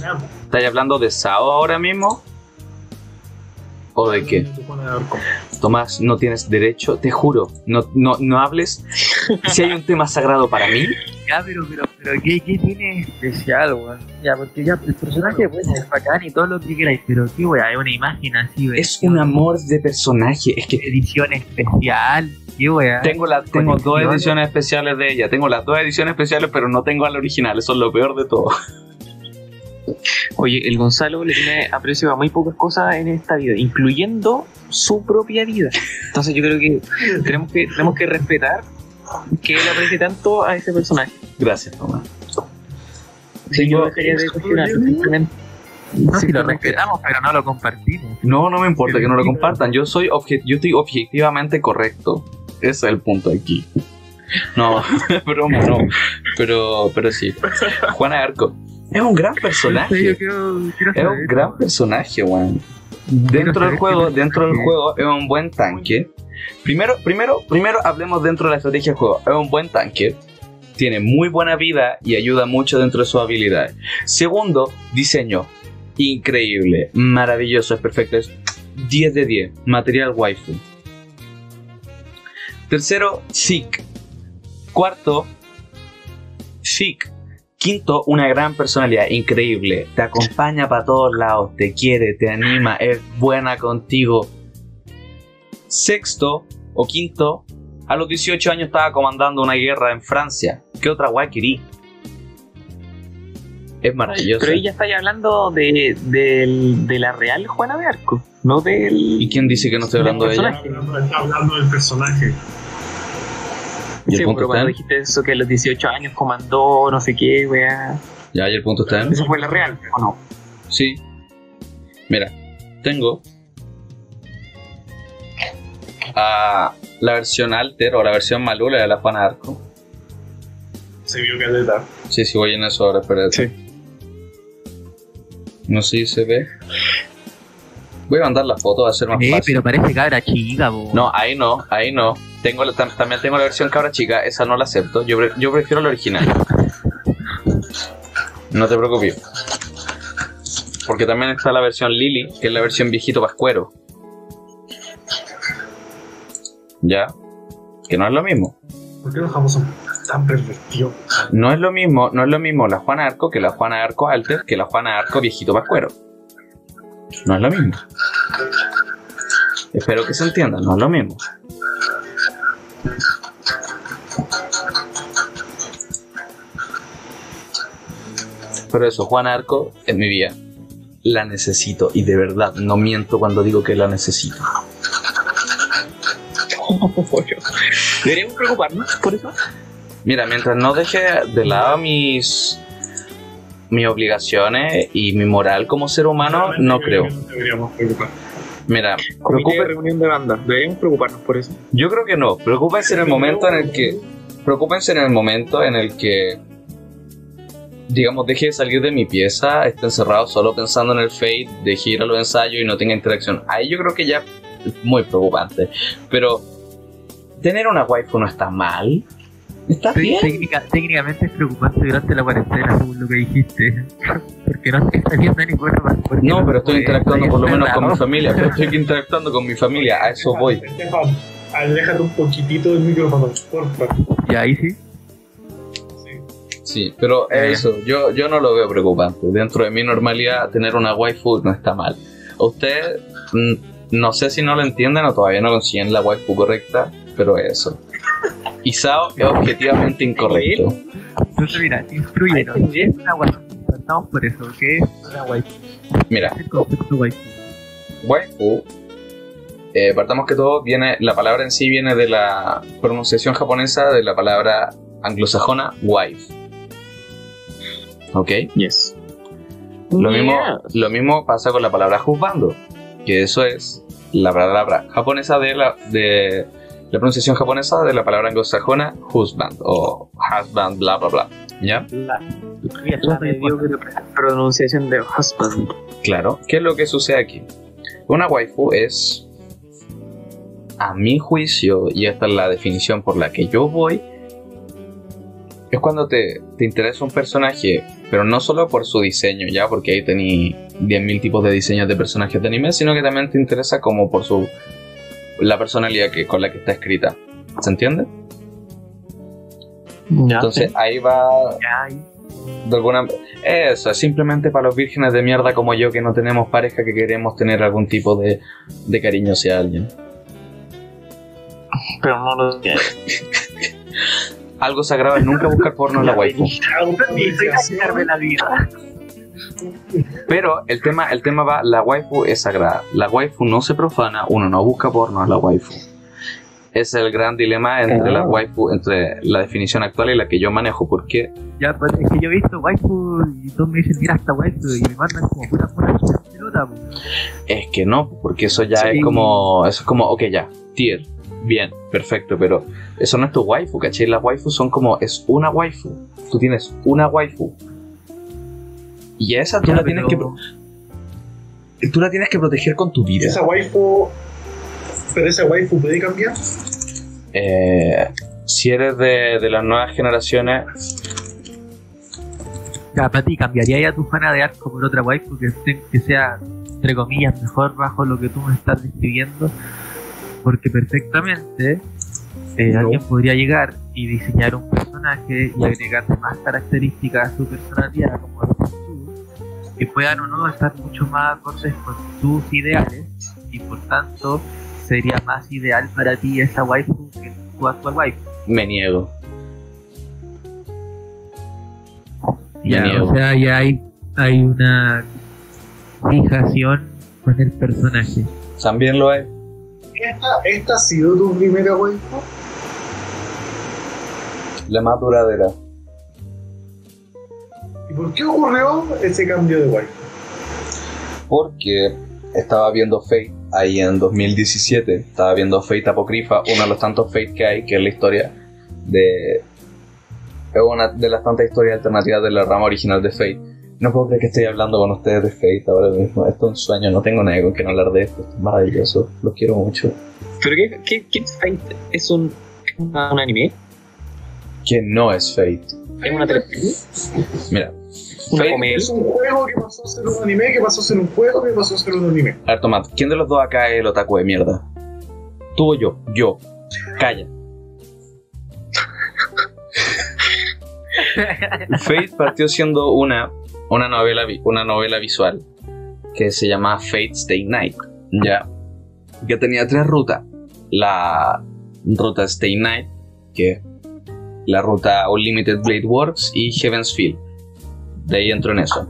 Nada. ¿Estáis hablando de Sao ahora mismo? ¿O de qué? Tomás, no tienes derecho, te juro, no, no, no hables. Si hay un tema sagrado para mí, Ya, pero, pero, pero, ¿qué, qué tiene especial, weón? Ya, porque ya, el personaje puede ser bacán y todo lo que queráis, pero qué weá, es una imagen así, weón. es un amor de personaje. Es que Edición especial, qué tengo, la, tengo dos ediciones especiales de ella. Tengo las dos ediciones especiales, pero no tengo al original. Eso es lo peor de todo. Oye, el Gonzalo le tiene aprecio a muy pocas cosas en esta vida, incluyendo su propia vida. Entonces yo creo que tenemos que, tenemos que respetar que él aprecie tanto a ese personaje. Gracias, Tomás. Sí, yo cuestionarlo, simplemente. No, si lo respetamos, pero no lo compartimos. No, no me importa que no lo compartan. Yo soy obje- yo estoy objetivamente correcto. Ese es el punto aquí. No, [LAUGHS] broma, no. Pero, pero sí. Juana Arco. Es un gran Sí, personaje. yo quiero, quiero Es un gran personaje, weón. Dentro del juego, dentro del juego, es un buen tanque. Primero, primero, primero hablemos dentro de la estrategia del juego. Es un buen tanque. Tiene muy buena vida y ayuda mucho dentro de sus habilidades. Segundo, diseño. Increíble, maravilloso, es perfecto. Es 10 de 10. Material waifu. Tercero, Zeke. Cuarto, Chic. Quinto, una gran personalidad, increíble. Te acompaña para todos lados, te quiere, te anima, es buena contigo. Sexto o quinto, a los 18 años estaba comandando una guerra en Francia. ¿Qué otra guay querí? Es maravilloso. Pero ella está hablando de, de la real Juana de Arco, no del. ¿Y quién dice que no estoy hablando de ella? está hablando del personaje. ¿Y el Sí, punto pero cuando dijiste eso que a los 18 años comandó no sé qué, weá. Ya, y el punto está en. Eso fue la real, ¿o no? Sí. Mira, tengo a la versión Alter o la versión Malula de la Juana Arco. Se vio caleta. Sí, sí, voy en eso ahora, espérate. No sé si se ve. Voy a mandar la foto, va a ser más Eh, fácil. pero parece cabra chica, po. No, ahí no, ahí no. Tengo la- tam- también tengo la versión cabra chica, esa no la acepto. Yo, pre- yo prefiero la original. [LAUGHS] No te preocupes. Porque también está la versión Lily, que es la versión viejito pascuero. Ya. Que no es lo mismo. ¿Por qué los japoneses son tan pervertidos? No es lo mismo, no es lo mismo la Juana Arco que la Juana Arco Alter que la Juana Arco viejito pascuero. No es lo mismo. Espero que se entienda, no es lo mismo. Pero eso, Juana Arco es mi vida. La necesito y de verdad no miento cuando digo que la necesito. [LAUGHS] Deberíamos preocuparnos por eso. Mira, mientras no deje de lado mis mis obligaciones y mi moral como ser humano, no creo. No deberíamos preocupar. Mira, de preocupe- reunión de banda. Deberíamos preocuparnos por eso. yo creo que no. Preocúpense en el momento en el que. Preocúpense en el momento en el que. Digamos, deje de salir de mi pieza, esté encerrado solo pensando en el Fate, deje ir a los ensayos y no tenga interacción. Ahí yo creo que ya es muy preocupante. Pero. Tener una waifu no está mal. Está Te- bien. técnica- técnicamente es preocupante durante la cuarentena, según lo que dijiste. [LAUGHS] Porque no estás saliendo a ninguna parte. No, pero estoy interactuando por lo menos con mi familia. Pero [LAUGHS] estoy interactuando con mi familia, a eso voy. Estefan, aléjate un poquitito del micrófono, porfa. Y ahí sí. Sí, pero eso, yo, yo no lo veo preocupante. Dentro de mi normalidad, tener una waifu no está mal. Usted, mm, no sé si no lo entienden o todavía no consiguen la waifu correcta, pero eso. Isao es objetivamente incorrecto. Entonces, mira, instruyenos. ¿Qué es una waifu? Partamos por eso. ¿Qué es una waifu? Mira, ¿Qué es el concepto waifu? waifu, eh, partamos que todo, viene, la palabra en sí viene de la pronunciación japonesa de la palabra anglosajona wife. ¿Ok? Yes. Lo mismo, lo mismo pasa con la palabra juzgando, que eso es la palabra japonesa de la, de la pronunciación japonesa de la palabra anglosajona husband o husband, bla bla bla. ¿Ya? La, la pronunciación de husband. Claro. ¿Qué es lo que sucede aquí? Una waifu es, a mi juicio, y esta es la definición por la que yo voy, es cuando te, te interesa un personaje, pero no solo por su diseño, ya, porque ahí tení 10.000 tipos de diseños de personajes de anime, sino que también te interesa como por su la personalidad que, con la que está escrita. ¿Se entiende? Ya, Entonces ahí va de alguna eso es simplemente para los vírgenes de mierda como yo que no tenemos pareja que queremos tener algún tipo de, de cariño hacia alguien pero no lo tiene. algo sagrado es nunca buscar porno en la waifu la vida. Pero el tema el tema va la waifu es sagrada la waifu no se profana uno no busca porno en la waifu es el gran dilema entre la waifu entre la definición actual y la que yo manejo porque Ya, pues es que yo he visto waifu y todos me dicen, mira esta waifu y me mandan como monas chinas pelota, pues. Es que no, porque eso ya Sí. es como. Eso es como, ok, ya, tier, bien, perfecto, pero eso no es tu waifu, ¿cachai? Las waifus son como, es una waifu. Tú tienes una waifu. Y a esa tú Ya, la tienes que. pero- Tú la tienes que proteger con tu vida. Esa waifu. Pero esa waifu puede cambiar. Eh, si eres de, de las nuevas generaciones, Ya, para ti, ¿cambiaría ya tu fana de arco por otra waifu que, esté- que sea, entre comillas, mejor bajo lo que tú me estás describiendo? Porque perfectamente eh, alguien podría llegar y diseñar un personaje y agregarle más características a su personalidad, como que puedan o no estar mucho más acordes con tus ideales y por tanto sería más ideal para ti esa waifu que tu actual waifu. me niego. Me Ya, niego. o sea, ya hay, hay una fijación con el personaje. También lo es. ¿Esta, esta ha sido tu primera waifu? La más duradera. ¿Y por qué ocurrió ese cambio de waifu? porque estaba viendo Fate ahí en 2017. Estaba viendo Fate Apocrypha, uno de los tantos Fate que hay, que es la historia de. Es una de las tantas historias alternativas de la rama original de Fate. No puedo creer que estoy hablando con ustedes de Fate ahora mismo. Esto es un sueño, no tengo nadie con quien hablar de esto. Esto es maravilloso, los quiero mucho. ¿Pero qué, qué, qué es Fate? ¿Es un, un anime? Que no es Fate. ¿Es una televisión? Mira, ¿Una Fate- comedia? Es un juego que pasó a ser un anime, que pasó a ser un juego, que pasó a ser un anime. A ver, Tomás, ¿quién de los dos acá es el otaku de mierda? Tú o yo. Yo. Calla. [LAUGHS] Fate partió siendo una, una, novela, una novela visual que se llama Fate Stay Night. Ya. Que tenía tres rutas. La ruta Stay Night, que la ruta Unlimited Blade Works y Heaven's Field. De ahí entro en eso.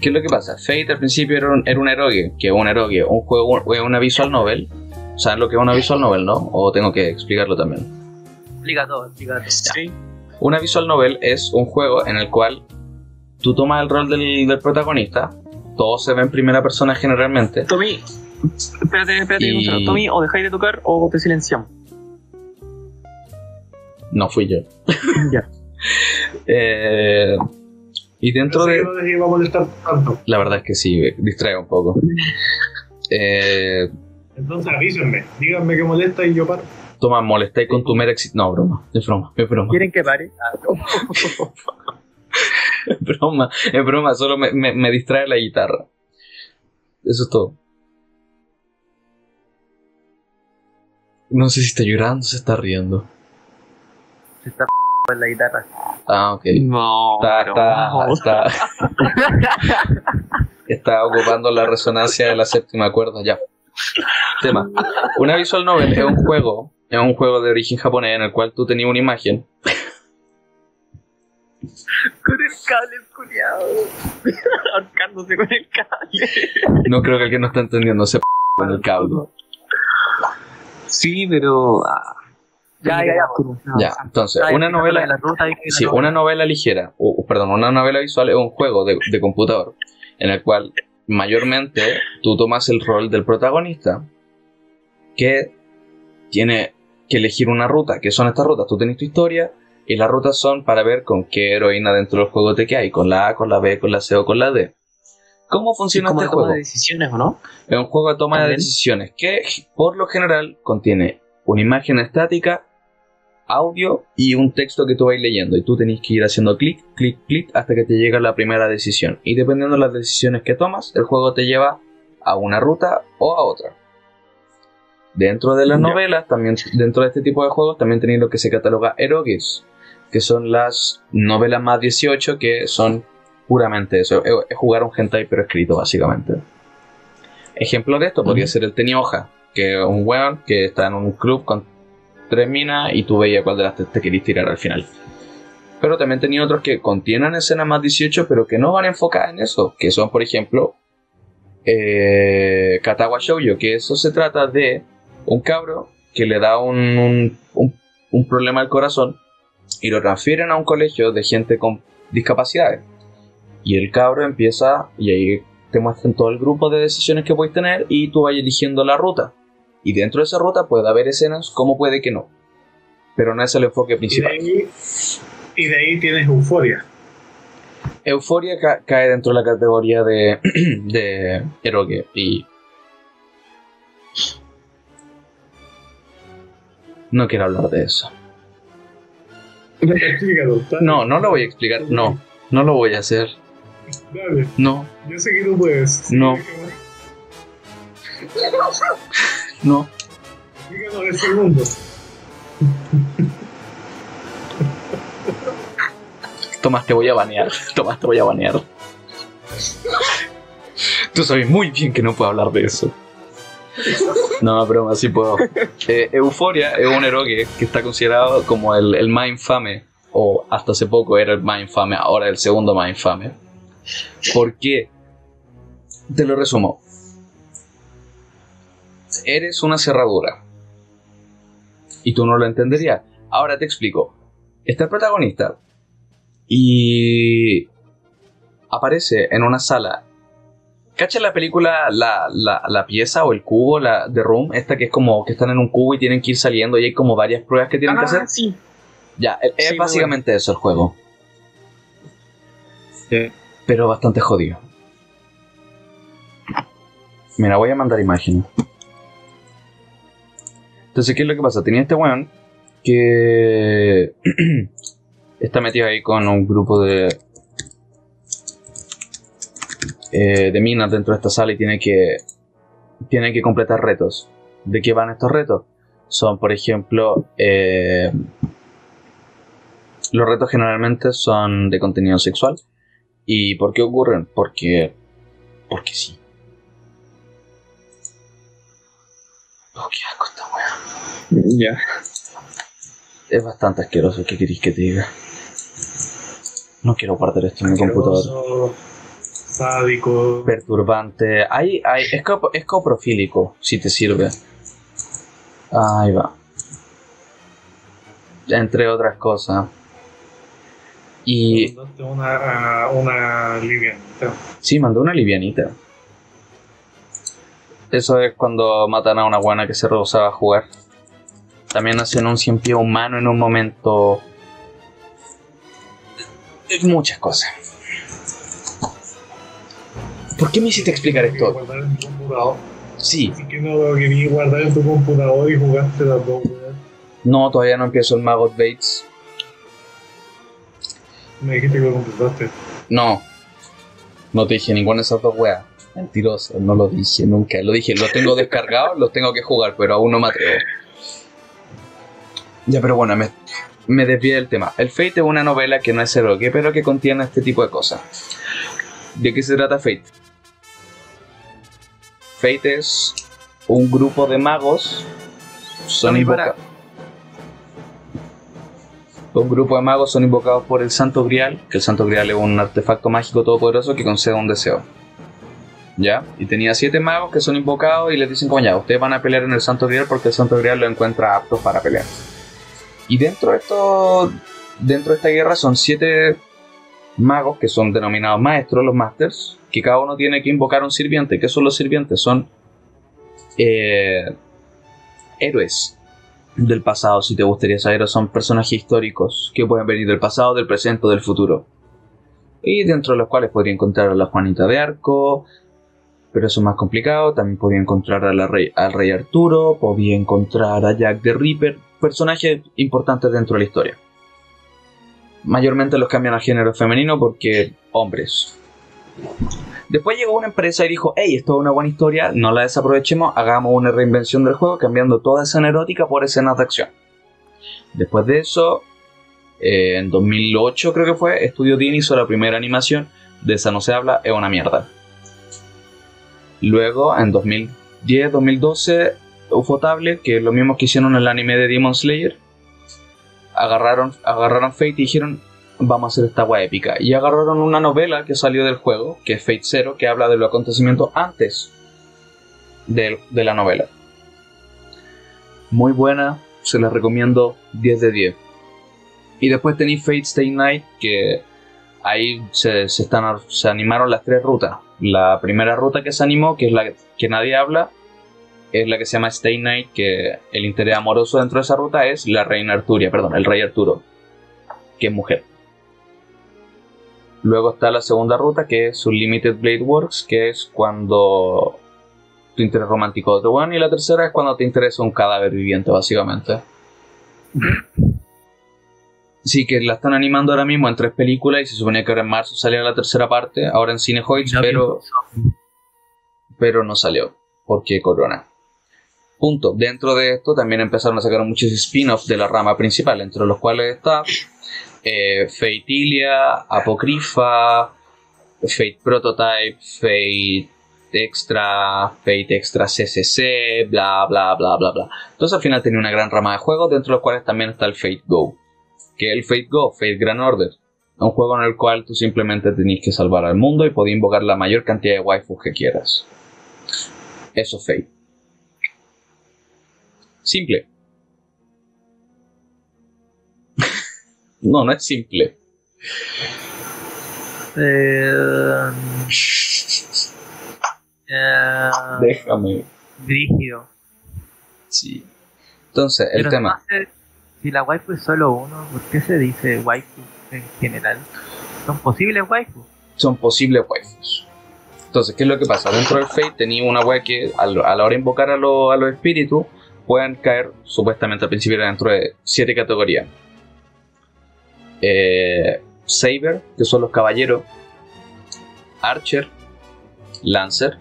¿Qué es lo que pasa? Fate al principio era un, era un eroge, que es un eroge, un juego, es una visual novel. ¿Saben lo que es una visual novel, no? ¿O tengo que explicarlo también? Explica todo, explica todo. Sí. Una visual novel es un juego en el cual tú tomas el rol del, del protagonista, todo se ve en primera persona generalmente, Tommy, espérate, espérate, Y- Gonzalo. Tommy, o dejáis de tocar o te silenciamos. no fui yo. Ya. [LAUGHS] Eh, y dentro de... que no les iba a molestar tanto. La verdad es que sí, distrae un poco. [LAUGHS] Eh, Entonces avísenme, díganme que molesta y yo paro. toma, molestáis con tu mera No, broma, es broma, es broma. ¿Quieren que pare? [LAUGHS] Es broma, es broma, solo me, me- me distrae la guitarra. Eso es todo. No sé si está llorando o se está riendo. Se está en la guitarra. Ah, ok. No, Está, está, está, está ocupando la resonancia de la séptima cuerda, ya. Tema. Una visual novel es un juego, es un juego de origen japonés en el cual tú tenías una imagen Con el cable culiado. [LAUGHS] Ahorcándose con el cable. No creo que alguien no está entendiendo ese p con el cable. Sí, pero. ah, ya, ya, ya. Ya, entonces, una novela, sí, una novela ligera, o perdón, una novela visual es un juego de, de computador en el cual mayormente tú tomas el rol del protagonista que tiene que elegir una ruta. ¿Qué son estas rutas? Tú tienes tu historia y las rutas son para ver con qué heroína dentro del juego te queda, con la A, con la B, con la C o con la D. ¿Cómo funciona como este toma juego? de decisiones, ¿o no? Es un juego de toma de decisiones que por lo general contiene una imagen estática, audio y un texto que tú vas leyendo. Y tú tenés que ir haciendo clic, clic, clic hasta que te llega la primera decisión. Y dependiendo de las decisiones que tomas, el juego te lleva a una ruta o a otra. Dentro de las novelas, también dentro de este tipo de juegos, también tenéis lo que se cataloga eroges, que son las novelas más 18 que son puramente eso, es es jugar un hentai pero escrito básicamente. Ejemplo de esto podría ser el Tenioja, que es un weón que está en un club con tres minas y tú veías cuál de las te querís tirar al final. Pero también tenía otros que contienen escenas más 18 pero que no van enfocadas en eso, que son por ejemplo eh, Katawa Shoujo, que eso se trata de un cabro que le da un- un- un problema al corazón y lo transfieren a un colegio de gente con discapacidades. Y el cabro empieza, y ahí te muestran todo el grupo de decisiones que puedes tener y tú vas eligiendo la ruta. Y dentro de esa ruta puede haber escenas como puede que no. Pero no es el enfoque Y de principal. ahí, y de ahí tienes euforia. Euforia ca- cae dentro de la categoría de, [CLEARS THROAT] de eroge y... No quiero hablar de eso. No, no lo voy a explicar. No, no lo voy a hacer. Dale, No, yo sé que tú puedes. No. No. Díganos el segundo. Tomás, te voy a banear. Tomás, te voy a banear. Tú sabes muy bien que no puedo hablar de eso. No, broma, sí puedo. Eh, Euforia es un eroge que está considerado como el, el más infame, o hasta hace poco era el más infame, ahora el segundo más infame. ¿Por qué? Te lo resumo. Eres una cerradura. Y tú no lo entenderías. Ahora te explico. Está el protagonista y aparece en una sala. ¿Cacha la película la, la, la pieza o el cubo la, de Room? Esta que es como que están en un cubo y tienen que ir saliendo y hay como varias pruebas que tienen que hacer. Ah, sí. Ya, es Sí, básicamente eso el juego. Pero bastante jodido. Mira, voy a mandar imágenes. Entonces, ¿qué es lo que pasa? Tenía este weón que [CLEARS THROAT] está metido ahí con un grupo de eh, de minas dentro de esta sala y tiene que tiene que completar retos. ¿De qué van estos retos? Son, por ejemplo, eh, los retos generalmente son de contenido sexual. ¿Y por qué ocurren? Porque. Porque sí. Oh, qué asco esta wea. Ya. Es bastante asqueroso, ¿qué queréis que te diga? No quiero guardar esto en mi computador. Asqueroso, Sádico. Perturbante. Hay, hay, es, cop- es coprofílico, si te sirve. Ahí va. Entre otras cosas. Y Mandaste una, una línea. sí, mandó una livianita. Eso es cuando matan a una guana que se rehusaba a jugar. También hacen un cien pie humano en un momento. Muchas cosas. ¿Por qué me hiciste explicar esto? Guardar en tu computador. Sí, ¿Por qué no lo querías guardar en tu computador y jugaste las dos, no, todavía no empiezo el Magot Bates. Me dijiste que lo completaste. No. No te dije ninguna de esas dos weas. Mentiroso, no lo dije nunca. Lo dije, lo tengo descargado, los tengo que jugar, pero aún no me atrevo. Ya, pero bueno, me, me desvié del tema. El Fate es una novela que no es eroque, pero que contiene este tipo de cosas. ¿De qué se trata Fate? Fate es un grupo de magos. Son invocados. Un grupo de magos son invocados por el Santo Grial, que el Santo Grial es un artefacto mágico todopoderoso que concede un deseo. ¿Ya? Y tenía siete magos que son invocados y les dicen como ya, ustedes van a pelear en el Santo Grial porque el Santo Grial lo encuentra apto para pelear. Y dentro de esto, dentro de esta guerra son siete magos que son denominados maestros, los masters, que cada uno tiene que invocar un sirviente. ¿Qué son los sirvientes? Son eh, héroes del pasado, si te gustaría saber, son personajes históricos que pueden venir del pasado, del presente o del futuro. Y dentro de los cuales podría encontrar a la Juanita de Arco, pero eso es más complicado. También podría encontrar a rey, al rey Arturo, podría encontrar a Jack the Ripper, personajes importantes dentro de la historia. Mayormente los cambian al género femenino porque hombres. Después llegó una empresa y dijo, hey, esto es una buena historia, no la desaprovechemos, hagamos una reinvención del juego cambiando toda escena erótica por escenas de acción. Después de eso, eh, en 2008 creo que fue, Studio Dini hizo la primera animación, de esa no se habla, es una mierda. Luego, en 2010-2012, Ufotable, que es lo mismo que hicieron en el anime de Demon Slayer, agarraron, agarraron Fate y dijeron, vamos a hacer esta wea épica. Y agarraron una novela que salió del juego, que es Fate Zero, que habla de los acontecimientos antes del- de, la novela. Muy buena, se la recomiendo 10 de 10. Y después tenéis Fate Stay Night, que ahí se, se están, se animaron las tres rutas. La primera ruta que se animó, que es la que nadie habla, es la que se llama Stay Night, que el interés amoroso dentro de esa ruta es la reina Arturia, perdón, el rey Arturo, que es mujer. Luego está la segunda ruta, que es Unlimited Blade Works, que es cuando tu interés romántico de otro one, y la tercera es cuando te interesa un cadáver viviente, básicamente. [LAUGHS] Sí, que la están animando ahora mismo en tres películas y se suponía que ahora en marzo salía la tercera parte, ahora en Cinehoids, pero, pero no salió, porque corona. Punto. Dentro de esto también empezaron a sacar muchos spin-offs de la rama principal, entre los cuales está eh, Fate Ilia, Apocrypha, Fate Prototype, Fate Extra, Fate Extra CCC, bla bla bla bla bla. Entonces al final tenía una gran rama de juegos, dentro de los cuales también está el Fate Go. Que el Fate Go, Fate Grand Order. Un juego en el cual tú simplemente tenías que salvar al mundo y podías invocar la mayor cantidad de waifus que quieras. Eso es Fate. Simple. [LAUGHS] no, no es simple. Eh, eh, Déjame. Brígido. Sí. Entonces, el Pero tema. Si la waifu es solo uno, ¿por qué se dice waifu en general? ¿Son posibles waifu? son posibles waifus. Entonces, ¿qué es lo que pasa? Dentro del Fate tenía una wea que a, la hora de invocar a, lo- a los espíritus pueden caer supuestamente al principio dentro de siete categorías. Eh, Saber, que son los caballeros. Archer, Lancer,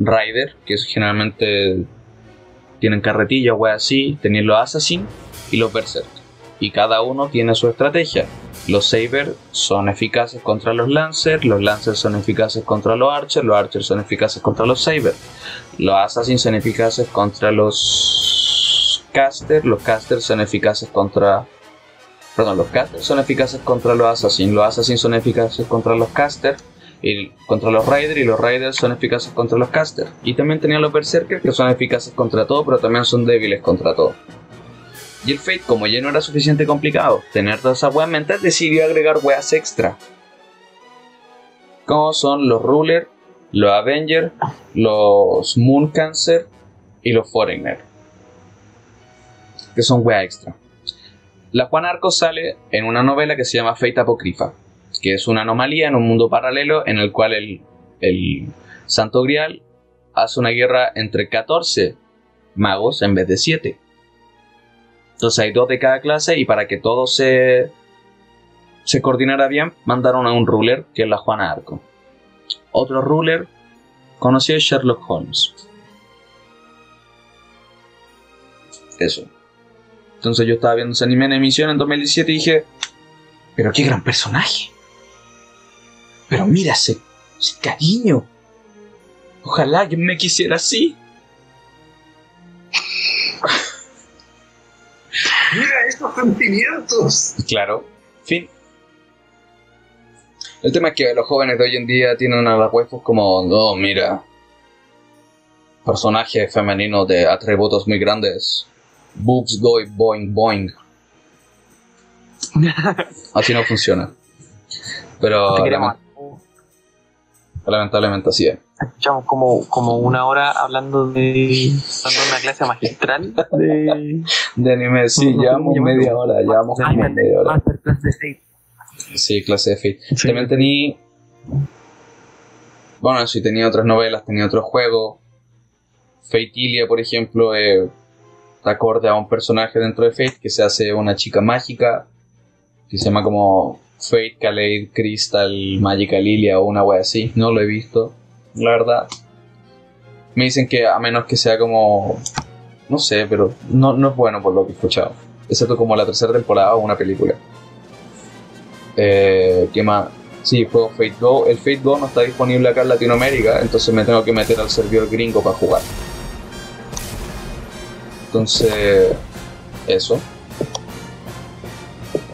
Rider, que es generalmente tienen carretilla o así. Tenéis los Assassin y los Berserk. Y cada uno tiene su estrategia. Los Saber son eficaces contra los Lancer, los Lancer son eficaces contra los Archer, los Archer son eficaces contra los Saber. Los Assassins son eficaces contra los Caster, los Caster son eficaces contra... Perdón, los Caster son eficaces contra los Assassins, los Assassins son eficaces contra los Caster, y contra los Raiders y los Raiders son eficaces contra los Caster. Y también tenía los Berserkers que son eficaces contra todo, pero también son débiles contra todo. Y el Fate, como ya no era suficiente complicado tener todas esas weas en mente, decidió agregar weas extra. Como son los Ruler, los Avenger, los Moon Cancer y los Foreigner. Que son weas extra. La Juan Arco sale en una novela que se llama Fate Apocrypha, que es una anomalía en un mundo paralelo en el cual el, el Santo Grial hace una guerra entre 14 magos en vez de 7. Entonces hay dos de cada clase y para que todo se, se coordinara bien, mandaron a un ruler que es la Juana Arco. Otro ruler conocido es Sherlock Holmes. Eso. Entonces yo estaba viendo ese anime en emisión en 2017 y dije, pero qué gran personaje. Pero mira ese, ese cariño. Ojalá que me quisiera así. Mira estos sentimientos. Claro. Fin. El tema es que los jóvenes de hoy en día tienen a las waifus como, no, mira, personaje femenino de atributos muy grandes. Boobs go boing boing. [LAUGHS] Así no funciona. Pero lamentablemente así es. Escuchamos como, como una hora hablando de. dando una clase magistral de. De anime, sí, llevamos media como- hora, llevamos como Master- media hora. Masterclass de Fate. Sí, clase de Fate. Sí. También tenía. Bueno, sí, tenía otras novelas, tenía otros juegos. Fate Ilia, por ejemplo, eh, acorde a un personaje dentro de Fate que se hace una chica mágica que se llama como Fate Kaleid Crystal Magical Ilia o una wea así. No lo he visto, la verdad. Me dicen que a menos que sea como. No sé, pero no, no es bueno por lo que he escuchado. Excepto como la tercera temporada o una película. Eh, ¿Qué más? Sí, juego Fate Go. El Fate Go no está disponible acá en Latinoamérica, entonces me tengo que meter al servidor gringo para jugar. Entonces, eso.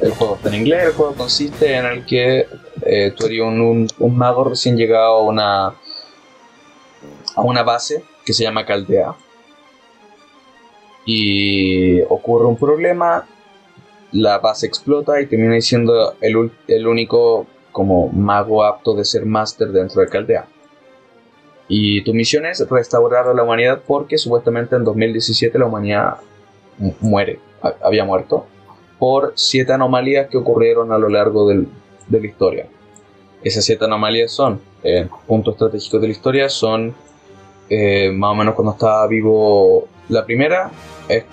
El juego está en inglés. El juego consiste en el que eh, tú eres un, un- un mago recién llegado a una, a una base que se llama Caldea. Y ocurre un problema, la base explota y termina siendo el, el único como mago apto de ser máster dentro de Caldea. Y tu misión es restaurar a la humanidad porque supuestamente en 2017 la humanidad mu- muere, ha- había muerto, por siete anomalías que ocurrieron a lo largo del- de la historia. Esas siete anomalías son, eh, puntos estratégicos de la historia, son eh, más o menos cuando estaba vivo la primera, es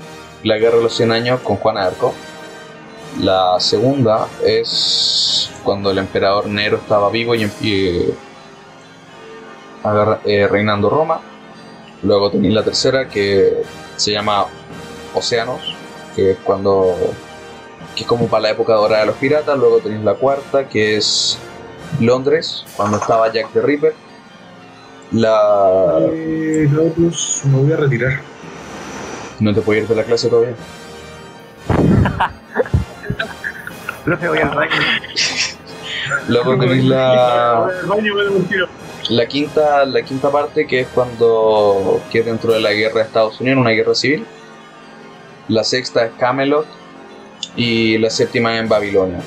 la guerra de los 100 años con Juana Arco. La segunda es cuando el emperador Nero estaba vivo y, eh, reinando Roma. Luego tenéis la tercera que se llama Océanos, que es cuando que es como para la época dorada de los piratas. Luego tenéis la cuarta que es Londres, cuando estaba Jack the Ripper. La Eh, Claudius, me voy a retirar. no te puedo ir de la clase todavía. [LAUGHS] Profe, voy al baño. Luego tenéis la. La quinta, la quinta parte que es cuando que es dentro de la guerra de Estados Unidos, una guerra civil. La sexta es Camelot y la séptima en Babilonia.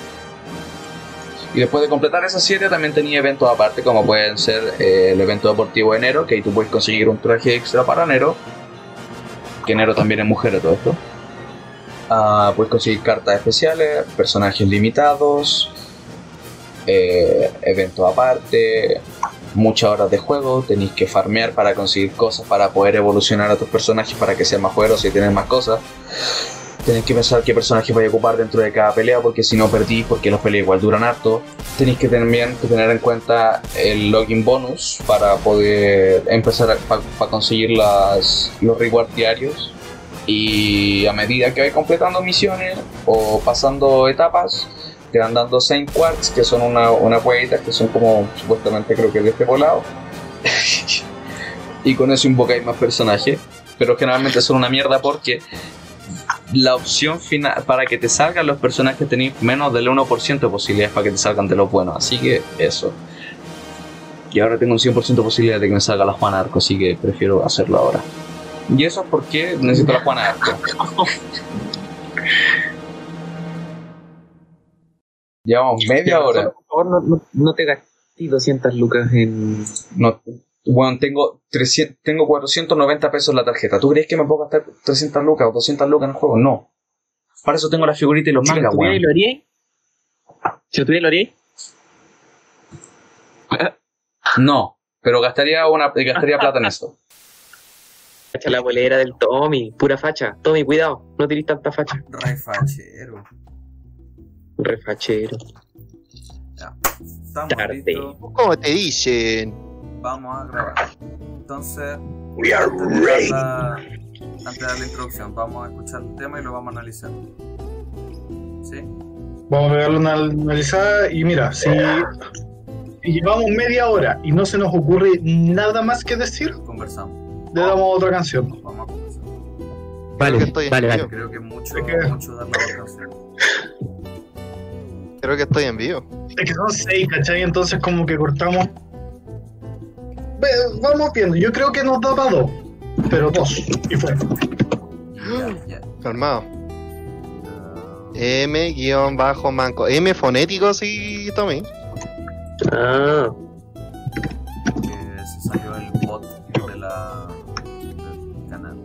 Y después de completar esas siete también tenía eventos aparte como pueden ser eh, el evento deportivo de Nero, que ahí tú puedes conseguir un traje extra para Nero. Que Nero también es mujer de todo esto. Ah, puedes conseguir cartas especiales, personajes limitados, eh, eventos aparte, muchas horas de juego, tenéis que farmear para conseguir cosas para poder evolucionar a tus personajes para que sean más poderosos y tener más cosas. Tenéis que pensar qué personaje vais a ocupar dentro de cada pelea porque si no perdís, porque los peleas igual duran harto. Tenéis que también que tener en cuenta el login bonus para poder empezar para conseguir las, los rewards diarios. Y a medida que vais completando misiones o pasando etapas, te van dando Saint Quartz, que son una, una que son como supuestamente creo que de este volado. [LAUGHS] y con eso invocáis más personajes. Pero generalmente son una mierda porque la opción final para que te salgan los personajes tenéis menos del 1% de posibilidades para que te salgan de los buenos. Así que eso. Y ahora tengo un 100% de posibilidad de que me salga la Juana Arco, así que prefiero hacerlo ahora. Y eso es porque necesito la Juana Arco. [LAUGHS] Llevamos media hora. Por favor, no, no, no te gastes 200 lucas en. No, bueno, tengo, 300, tengo 490 pesos en la tarjeta. ¿Tú crees que me puedo gastar 300 lucas o 200 lucas en el juego? No. Para eso tengo la figurita y los Si mangas, weón. lo haría. Si lo tuviera lo haría. No, pero gastaría, una, gastaría [LAUGHS] plata en esto. Facha la bolera del Tommy, pura facha. Tommy, cuidado, no tirís tanta facha. Re fachero. Refachero. Ya. Estamos Tarde. ¿Cómo te dicen? Vamos a grabar. Entonces, We are antes de, dar ready. la, antes de dar la introducción, vamos a escuchar el tema y lo vamos a analizar. ¿Sí? Vamos a pegarle una analizada y mira, si, si llevamos media hora y no se nos ocurre nada más que decir, Conversamos. le damos otra canción. Vamos a conversar. Vale, estoy vale, vale. Creo que es mucho, Es que- mucho dar la otra canción. Creo que estoy en vivo. Es que son seis, ¿cachai? Entonces como que cortamos. Vamos viendo, yo creo que nos da para dos, pero dos, y fue. Ya, ya. Calmado. M guion bajo manco. M fonético, sí, Tommy. Ah, que se salió el bot de la, del canal.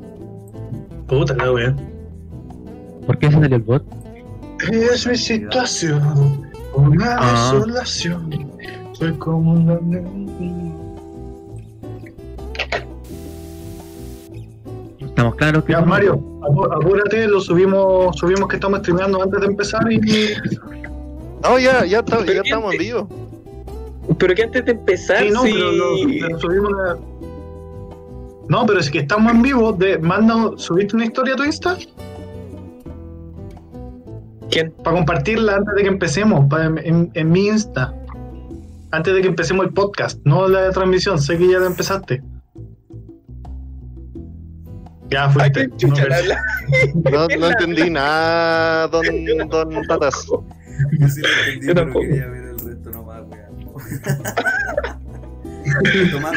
Puta, la wea. ¿Por qué se salió el bot? Es mi situación, una Ah. desolación. Soy como una. Que. Ya, no- Mario, apú- apúrate, lo subimos, subimos que estamos streameando antes de empezar y. No, ya, ya, está- ya ¿qué estamos en vivo. pero que antes de empezar, Sí, no, sí. pero lo, pero subimos una. No, pero es que estamos en vivo. De, manda, ¿Subiste una historia a tu Insta? ¿Quién? Para compartirla antes de que empecemos, en- en mi Insta. Antes de que empecemos el podcast, no la transmisión. Sé que ya la empezaste. Ya ¿A fuiste. quién chucha No? [LAUGHS] No, no entendí nada, don, don Tatas. Yo sí lo entendí, Yo pero quería ver el resto nomás, weón. [LAUGHS] Tomás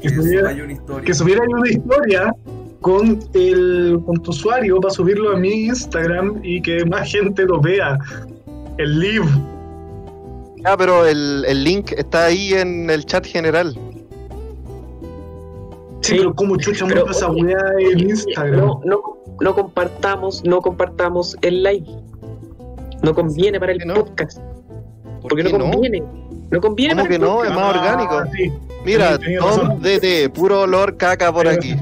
que subiera- una historia. que subiera ahí una historia con el con tu usuario para subirlo a mi Instagram y que más gente lo vea. El live. Ah, pero el, el link está ahí en el chat general. Sí, Sí, pero como chucha pero, muestra esa weá en Instagram. No, no, no compartamos, no compartamos el live. No conviene para el ¿Por qué no? podcast. ¿Por Porque no no? conviene. No conviene ¿Cómo para que el no? podcast. Es más orgánico. Ah, sí. Mira, Sí, Tom. DT, puro olor caca por Pero- aquí.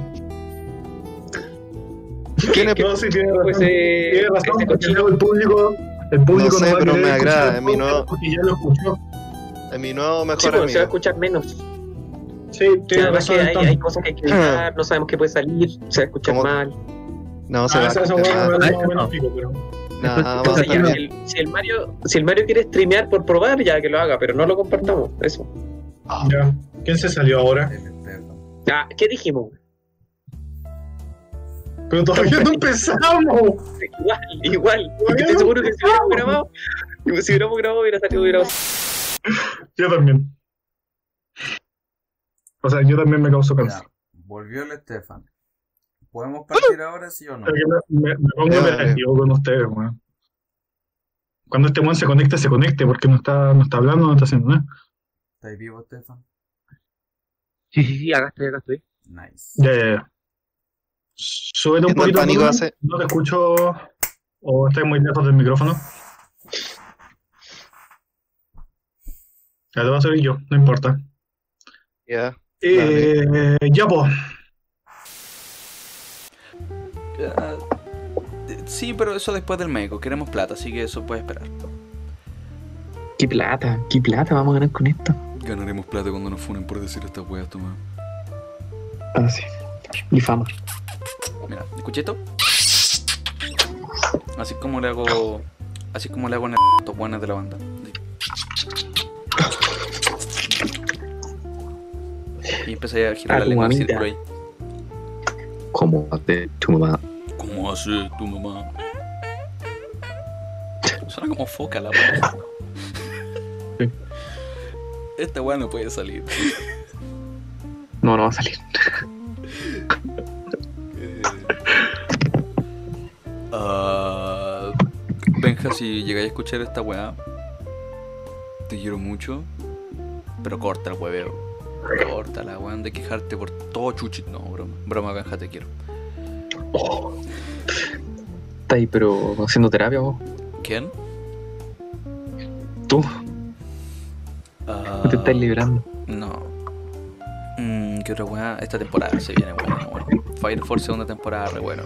¿Quién es? No, sí, tiene razón. Pues, eh, tiene razón, ese porque el público, el público No sé, va a pero me agrada, el no- podcast Porque ya lo escuchó. Es mi nuevo Sí, mejor pero se va a amigo. escuchar menos. Sí, tiene además razón. que hay, hay cosas que hay que editar, no sabemos qué puede salir, se va a escuchar ¿Cómo? mal. No se Ah, va a escuchar Ah, si, el, Mario, si el Mario quiere streamear por probar, ya que lo haga, pero no lo compartamos. Eso. Ya. ¿Quién se salió ahora? Ah, ¿qué dijimos? Pero todavía no [LAUGHS] empezamos. Igual, igual. Porque estoy seguro que si hubiéramos grabado, si hubiéramos grabado, hubiera salido, hubiera Yo también. O sea, yo también me causo Ya, cansancio. volvió el Estefan. ¿Podemos partir ahora, sí o no? Me, me- me pongo operativo con ustedes, weón. Cuando este weón se conecte, se conecte, porque no está, no está hablando, no está haciendo nada. ¿Estáis vivo, Estefan? Sí, sí, sí, acá estoy, acá estoy. Nice. Ya, ya, ya. Súbete un ¿Qué tal poquito. pánico hace? No te escucho. O estás muy lejos del micrófono. Ya te va a subir yo, no importa. Ya. Eh, ya, pues. Sí, pero eso después del médico. Queremos plata, así que eso puede esperar. ¿Qué plata? ¿Qué plata vamos a ganar con esto? Ganaremos plata cuando nos funen por decir estas weas, toma. Ah, sí. Y fama. Mira, ¿escuché esto? Así como le hago. Así como le hago en el buenas de la banda. Y empecé a girar la lengua en círculo ahí. ¿Cómo hace tu mamá? ¿Cómo hace tu mamá? Suena como foca la wea. Esta wea no puede salir. No, no va a salir. Ah. Benja, si llegáis a escuchar esta weá, te quiero mucho, pero corta el hueveo. Corta la weón de quejarte por todo chuchit. No, broma. Broma, Benja, te quiero. Está ahí, pero haciendo terapia vos. ¿Quién? Tú, Ah, no te estás librando. No. Mm, ¿Qué otra weá? Esta temporada se viene buena. Bueno. Fire Force segunda temporada, re bueno.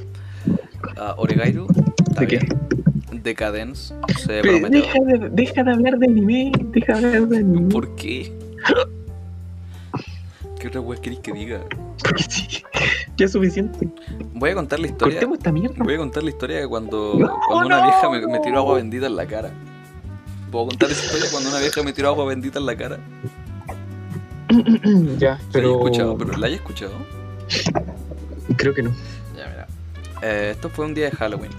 Ah, Oregairu. ¿De qué? Decadence. Se prometió. Deja de, deja de hablar de anime, deja de hablar de anime. ¿Por qué? ¿Qué otra weá queréis que diga? Porque [LAUGHS] sí, ya es suficiente. Voy a contar la historia. Cortemos esta mierda. Voy a contar la historia de cuando, cuando una vieja me, me tiró agua bendita en la cara. ¿Puedo contar esa historia cuando una vieja me tiró agua bendita en la cara? [COUGHS] ya, Pero... pero escuchado, pero ¿la hayas escuchado? creo que no. Ya, mira. Eh, esto fue un día de Halloween.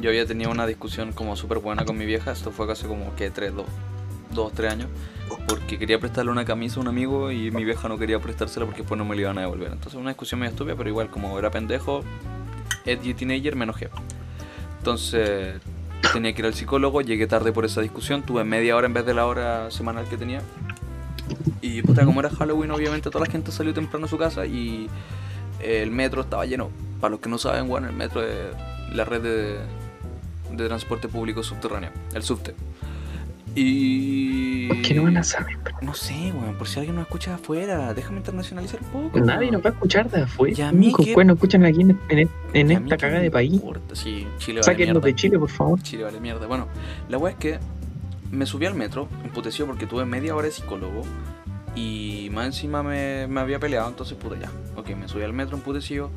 Yo había tenido una discusión como súper buena con mi vieja. Esto fue hace como que 3, 2, 2, 3 años. Porque quería prestarle una camisa a un amigo y mi vieja no quería prestársela porque después no me la iban a devolver. Entonces una discusión medio estúpida, pero igual como era pendejo, edgy teenager, me enojé. Entonces tenía que ir al psicólogo, llegué tarde por esa discusión, tuve media hora en vez de la hora semanal que tenía. Y puta, como era Halloween, obviamente toda la gente salió temprano a su casa y el metro estaba lleno. Para los que no saben, bueno, el metro es la red de, de transporte público subterráneo, el subte. Y. ¿Por qué no van a saber? No sé, weón, por si alguien nos escucha de afuera, déjame internacionalizar un poco. Nadie weón. nos va a escuchar de afuera. Y a mí que- nos escuchan aquí en, esta cagada de país. importa, Sí, Chile vale Sáquenlos de Chile, por favor. Chile vale mierda. Bueno, la weá es que me subí al metro, emputecido porque tuve media hora de psicólogo y más encima me, me había peleado, entonces puta ya. Ok, me subí al metro emputecido,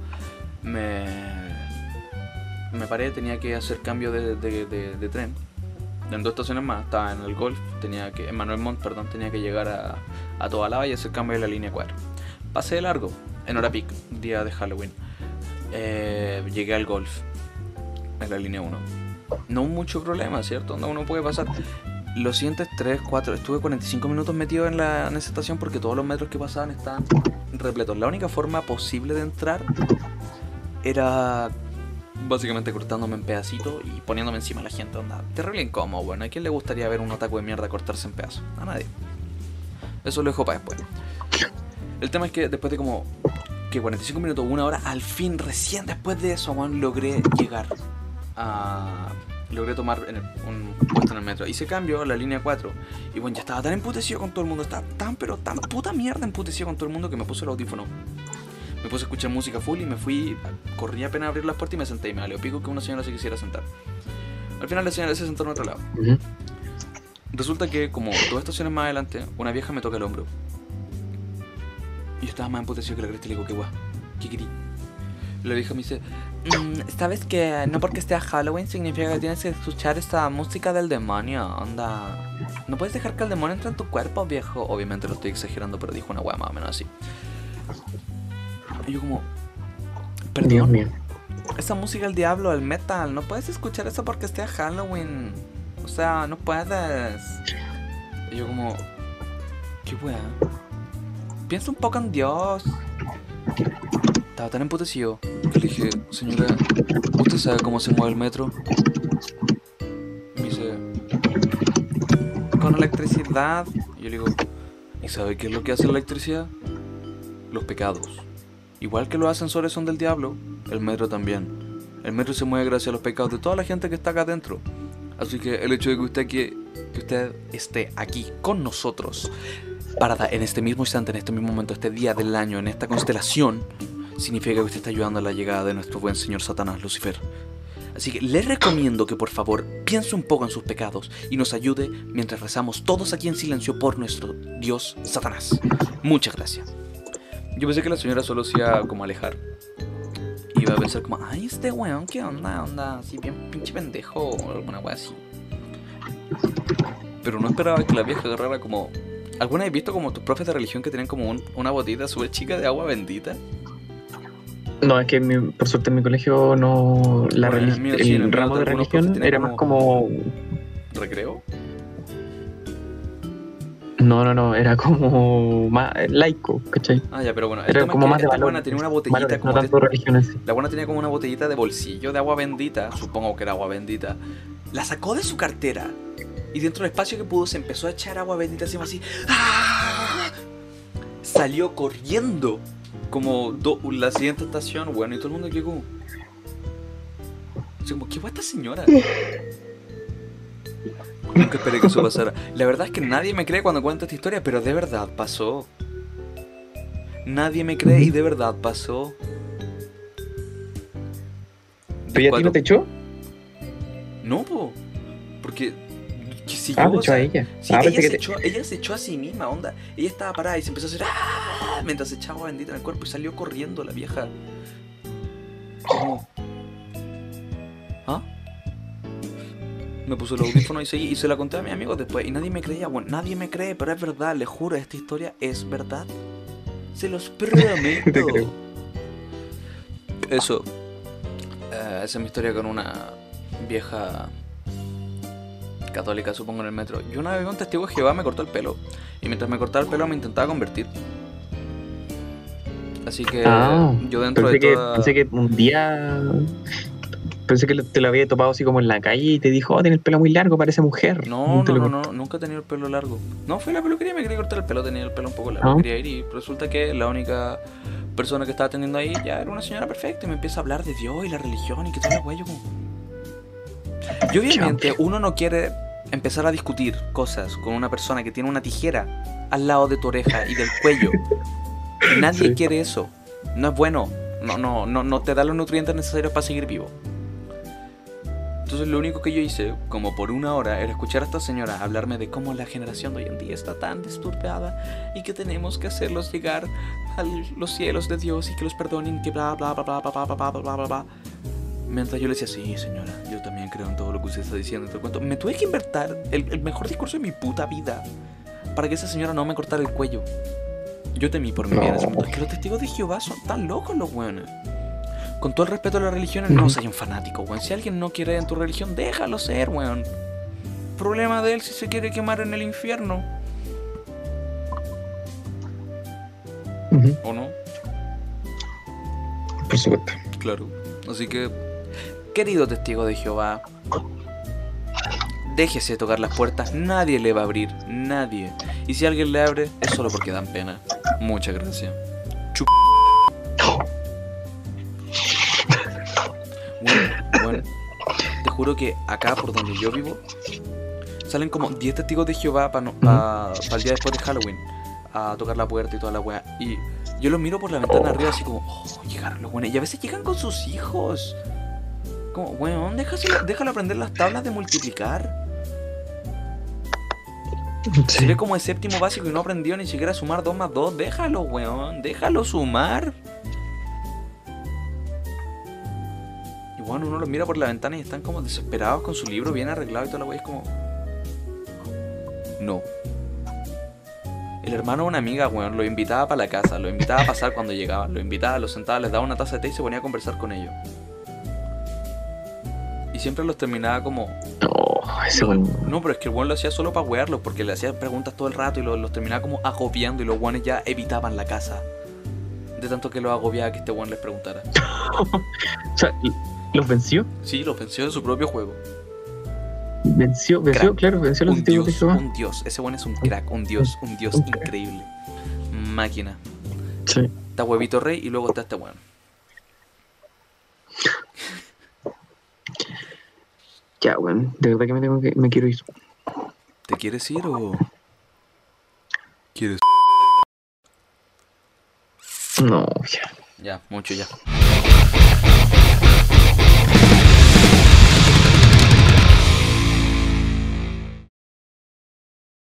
me, me paré, tenía que hacer cambio de, de- de- de tren. En dos estaciones más, estaba en el Golf, tenía que, en Manuel Montt, perdón, tenía que llegar a, a Tobalaba y hacer cambio de la línea 4. Pasé de largo, en hora peak, día de Halloween. Eh, llegué al Golf, en la línea 1 no mucho problema, ¿cierto? No, uno puede pasar. Los siguientes 3, 4, estuve 45 minutos metido en, la, en esa estación porque todos los metros que pasaban estaban repletos. La única forma posible de entrar era básicamente cortándome en pedacitos y poniéndome encima de la gente. Onda, terrible incómodo, bueno. ¿A quién le gustaría ver un otaku de mierda cortarse en pedazos? A nadie. Eso lo dejo para después. El tema es que después de como que 45 minutos, una hora, al fin, recién después de eso, weón, logré llegar a... Logré tomar un puesto en el metro. Hice cambio a la línea 4. Y bueno, ya estaba tan emputecido con todo el mundo. Estaba tan, pero tan puta mierda emputecido con todo el mundo que me puse el audífono. Me puse a escuchar música full y me fui. Corrí apenas a abrir las puertas y me senté. Y me valió pico que una señora se quisiera sentar. Al final la señora se sentó en otro lado. Resulta que, como dos estaciones más adelante, una vieja me toca el hombro. Y yo estaba más emputecido que la cresta y le digo, ¿qué guay? ¿Qué querí? La vieja me dice, "Mm, ¿sabes que no porque esté a Halloween significa que tienes que escuchar esta música del demonio? Onda. No puedes dejar que el demonio entre en tu cuerpo, viejo. Obviamente lo estoy exagerando, pero dijo una weá más o menos así. Y yo como, Dios perdón, mío. esa música del diablo, el metal, no puedes escuchar eso porque esté a Halloween. O sea, no puedes. Y yo como, qué weá. Piensa un poco en Dios. Estaba tan emputecido que le dije, señora, ¿usted sabe cómo se mueve el metro? Me dice, con electricidad. Y yo le digo, ¿y sabe qué es lo que hace la electricidad? Los pecados. Igual que los ascensores son del diablo, el metro también. El metro se mueve gracias a los pecados de toda la gente que está acá adentro. Así que el hecho de que usted, que, que usted esté aquí con nosotros, parada en este mismo instante, en este mismo momento, este día del año, en esta constelación, significa que usted está ayudando a la llegada de nuestro buen señor Satanás Lucifer. Así que le recomiendo que por favor piense un poco en sus pecados y nos ayude mientras rezamos todos aquí en silencio por nuestro Dios Satanás. Muchas gracias. Yo pensé que la señora solo iba como alejar. Iba a pensar como, ay, este weón, ¿qué onda? Onda, así bien pinche pendejo o alguna wea así. Pero no esperaba que la vieja agarrara como... ¿Alguna vez visto como tus profes de religión que tienen como un- una botita súper chica de agua bendita? No, es que mi- por suerte en mi colegio no. La Bueno, en relig- el mío sí, en el el mío ramo de religión era más como. ¿Recreo? No, no, no, era como más laico, ¿cachai? Ah, ya, pero bueno, Era como más de esta valor. buena tenía una botellita Valores, como no tanto sí. La buena tenía como una botellita de bolsillo de agua bendita, supongo que era agua bendita. la sacó de su cartera y dentro del espacio que pudo se empezó a echar agua bendita encima así. ¡Ah! Salió corriendo como do- la siguiente estación, bueno, y todo el mundo llegó. Como, ¿qué va esta señora? Nunca esperé que eso pasara. La verdad es que nadie me cree cuando cuento esta historia, pero de verdad pasó. Nadie me cree y de verdad pasó. ¿Pero ya a ti no te echó? No, po. Porque. que si Ah, yo, o echó a ella. sí, Ah, ella, se que te- echó, ella se echó a sí misma, onda. Ella estaba parada y se empezó a hacer ¡ah! mientras se echaba bendita en el cuerpo y salió corriendo la vieja. Como- ¿Ah? Me puso los audífonos y seguí y se la conté a mis amigos después y nadie me creía. Bueno, nadie me cree, pero es verdad, les juro, esta historia es verdad. Se los [LAUGHS] prometo. Te creo. Eso. Eh, esa es mi historia con una vieja católica, supongo, en el metro. Yo una vez vi un testigo de Jehová me cortó el pelo. Y mientras me cortaba el pelo me intentaba convertir. Así que Ah, yo dentro de que, toda... pensé que un día. Pensé que te lo había topado así como en la calle y te dijo, oh, tiene el pelo muy largo, parece mujer. No, no, no, no, nunca he tenido el pelo largo. No, fui a la peluquería me quería cortar el pelo, tenía el pelo un poco largo. Ah. Quería ir y resulta que la única persona que estaba atendiendo ahí ya era una señora perfecta y me empieza a hablar de Dios y la religión y que todo el. Yo como... Y obviamente uno no quiere empezar a discutir cosas con una persona que tiene una tijera al lado de tu oreja y del cuello. [LAUGHS] Nadie Sí. quiere eso. No es bueno. No, no, no, no te da los nutrientes necesarios para seguir vivo. Entonces lo único que yo hice, como por una hora, era escuchar a esta señora hablarme de cómo la generación de hoy en día está tan disturbada y que tenemos que hacerlos llegar a los cielos de Dios y que los perdonen que bla bla bla bla bla bla bla bla bla bla. Mientras yo le decía, sí señora, yo también creo en todo lo que usted está diciendo y todo el cuento. Me tuve que inventar el, el mejor discurso de mi puta vida para que esa señora no me cortara el cuello. Yo temí por mi vida en ese momento. Es que los testigos de Jehová son tan locos los weones. Con todo el respeto a las religiones, no seas un fanático, weón. Si alguien no quiere en tu religión, déjalo ser, weón. Problema de él si se quiere quemar en el infierno. ¿O no? Por supuesto. Claro. Así que, querido testigo de Jehová, déjese tocar las puertas. Nadie le va a abrir. Nadie. Y si alguien le abre, es solo porque dan pena. Muchas gracias. Chup. Juro que acá por donde yo vivo salen como 10 testigos de Jehová para el día después de Halloween a tocar la puerta y toda la wea. Y yo los miro por la ventana arriba así como, oh, llegaron los buenos. Y a veces llegan con sus hijos. Como, weón, déjalo, déjalo aprender las tablas de multiplicar. Se ve como de séptimo básico y no aprendió ni siquiera a sumar 2 más 2. Déjalo, weón. Déjalo sumar. Bueno, uno los mira por la ventana y están como desesperados con su libro bien arreglado y toda la wea. Es como. No. El hermano de una amiga, weón, lo invitaba para la casa, lo invitaba a pasar cuando llegaba, lo invitaba, los sentaba, les daba una taza de té y se ponía a conversar con ellos. Y siempre los terminaba como. Oh, ese weón. No, pero es que el weón lo hacía solo para wearlos, porque le hacía preguntas todo el rato y los, los terminaba como agobiando y los weones ya evitaban la casa. De tanto que los agobiaba que este weón les preguntara. [LAUGHS] O sea, ¿los venció? Sí, los venció en su propio juego. Venció, venció, Crack. claro, venció los Un testigos de dios, Jehová. un dios. Ese weón es un crack, un dios, un dios Un crack. increíble. Máquina. Sí. Está huevito rey y luego está este weón. [LAUGHS] Ya, weón, de verdad que me tengo que, me quiero ir. ¿Te quieres ir o.? ¿Quieres? No, ya. Ya, mucho ya.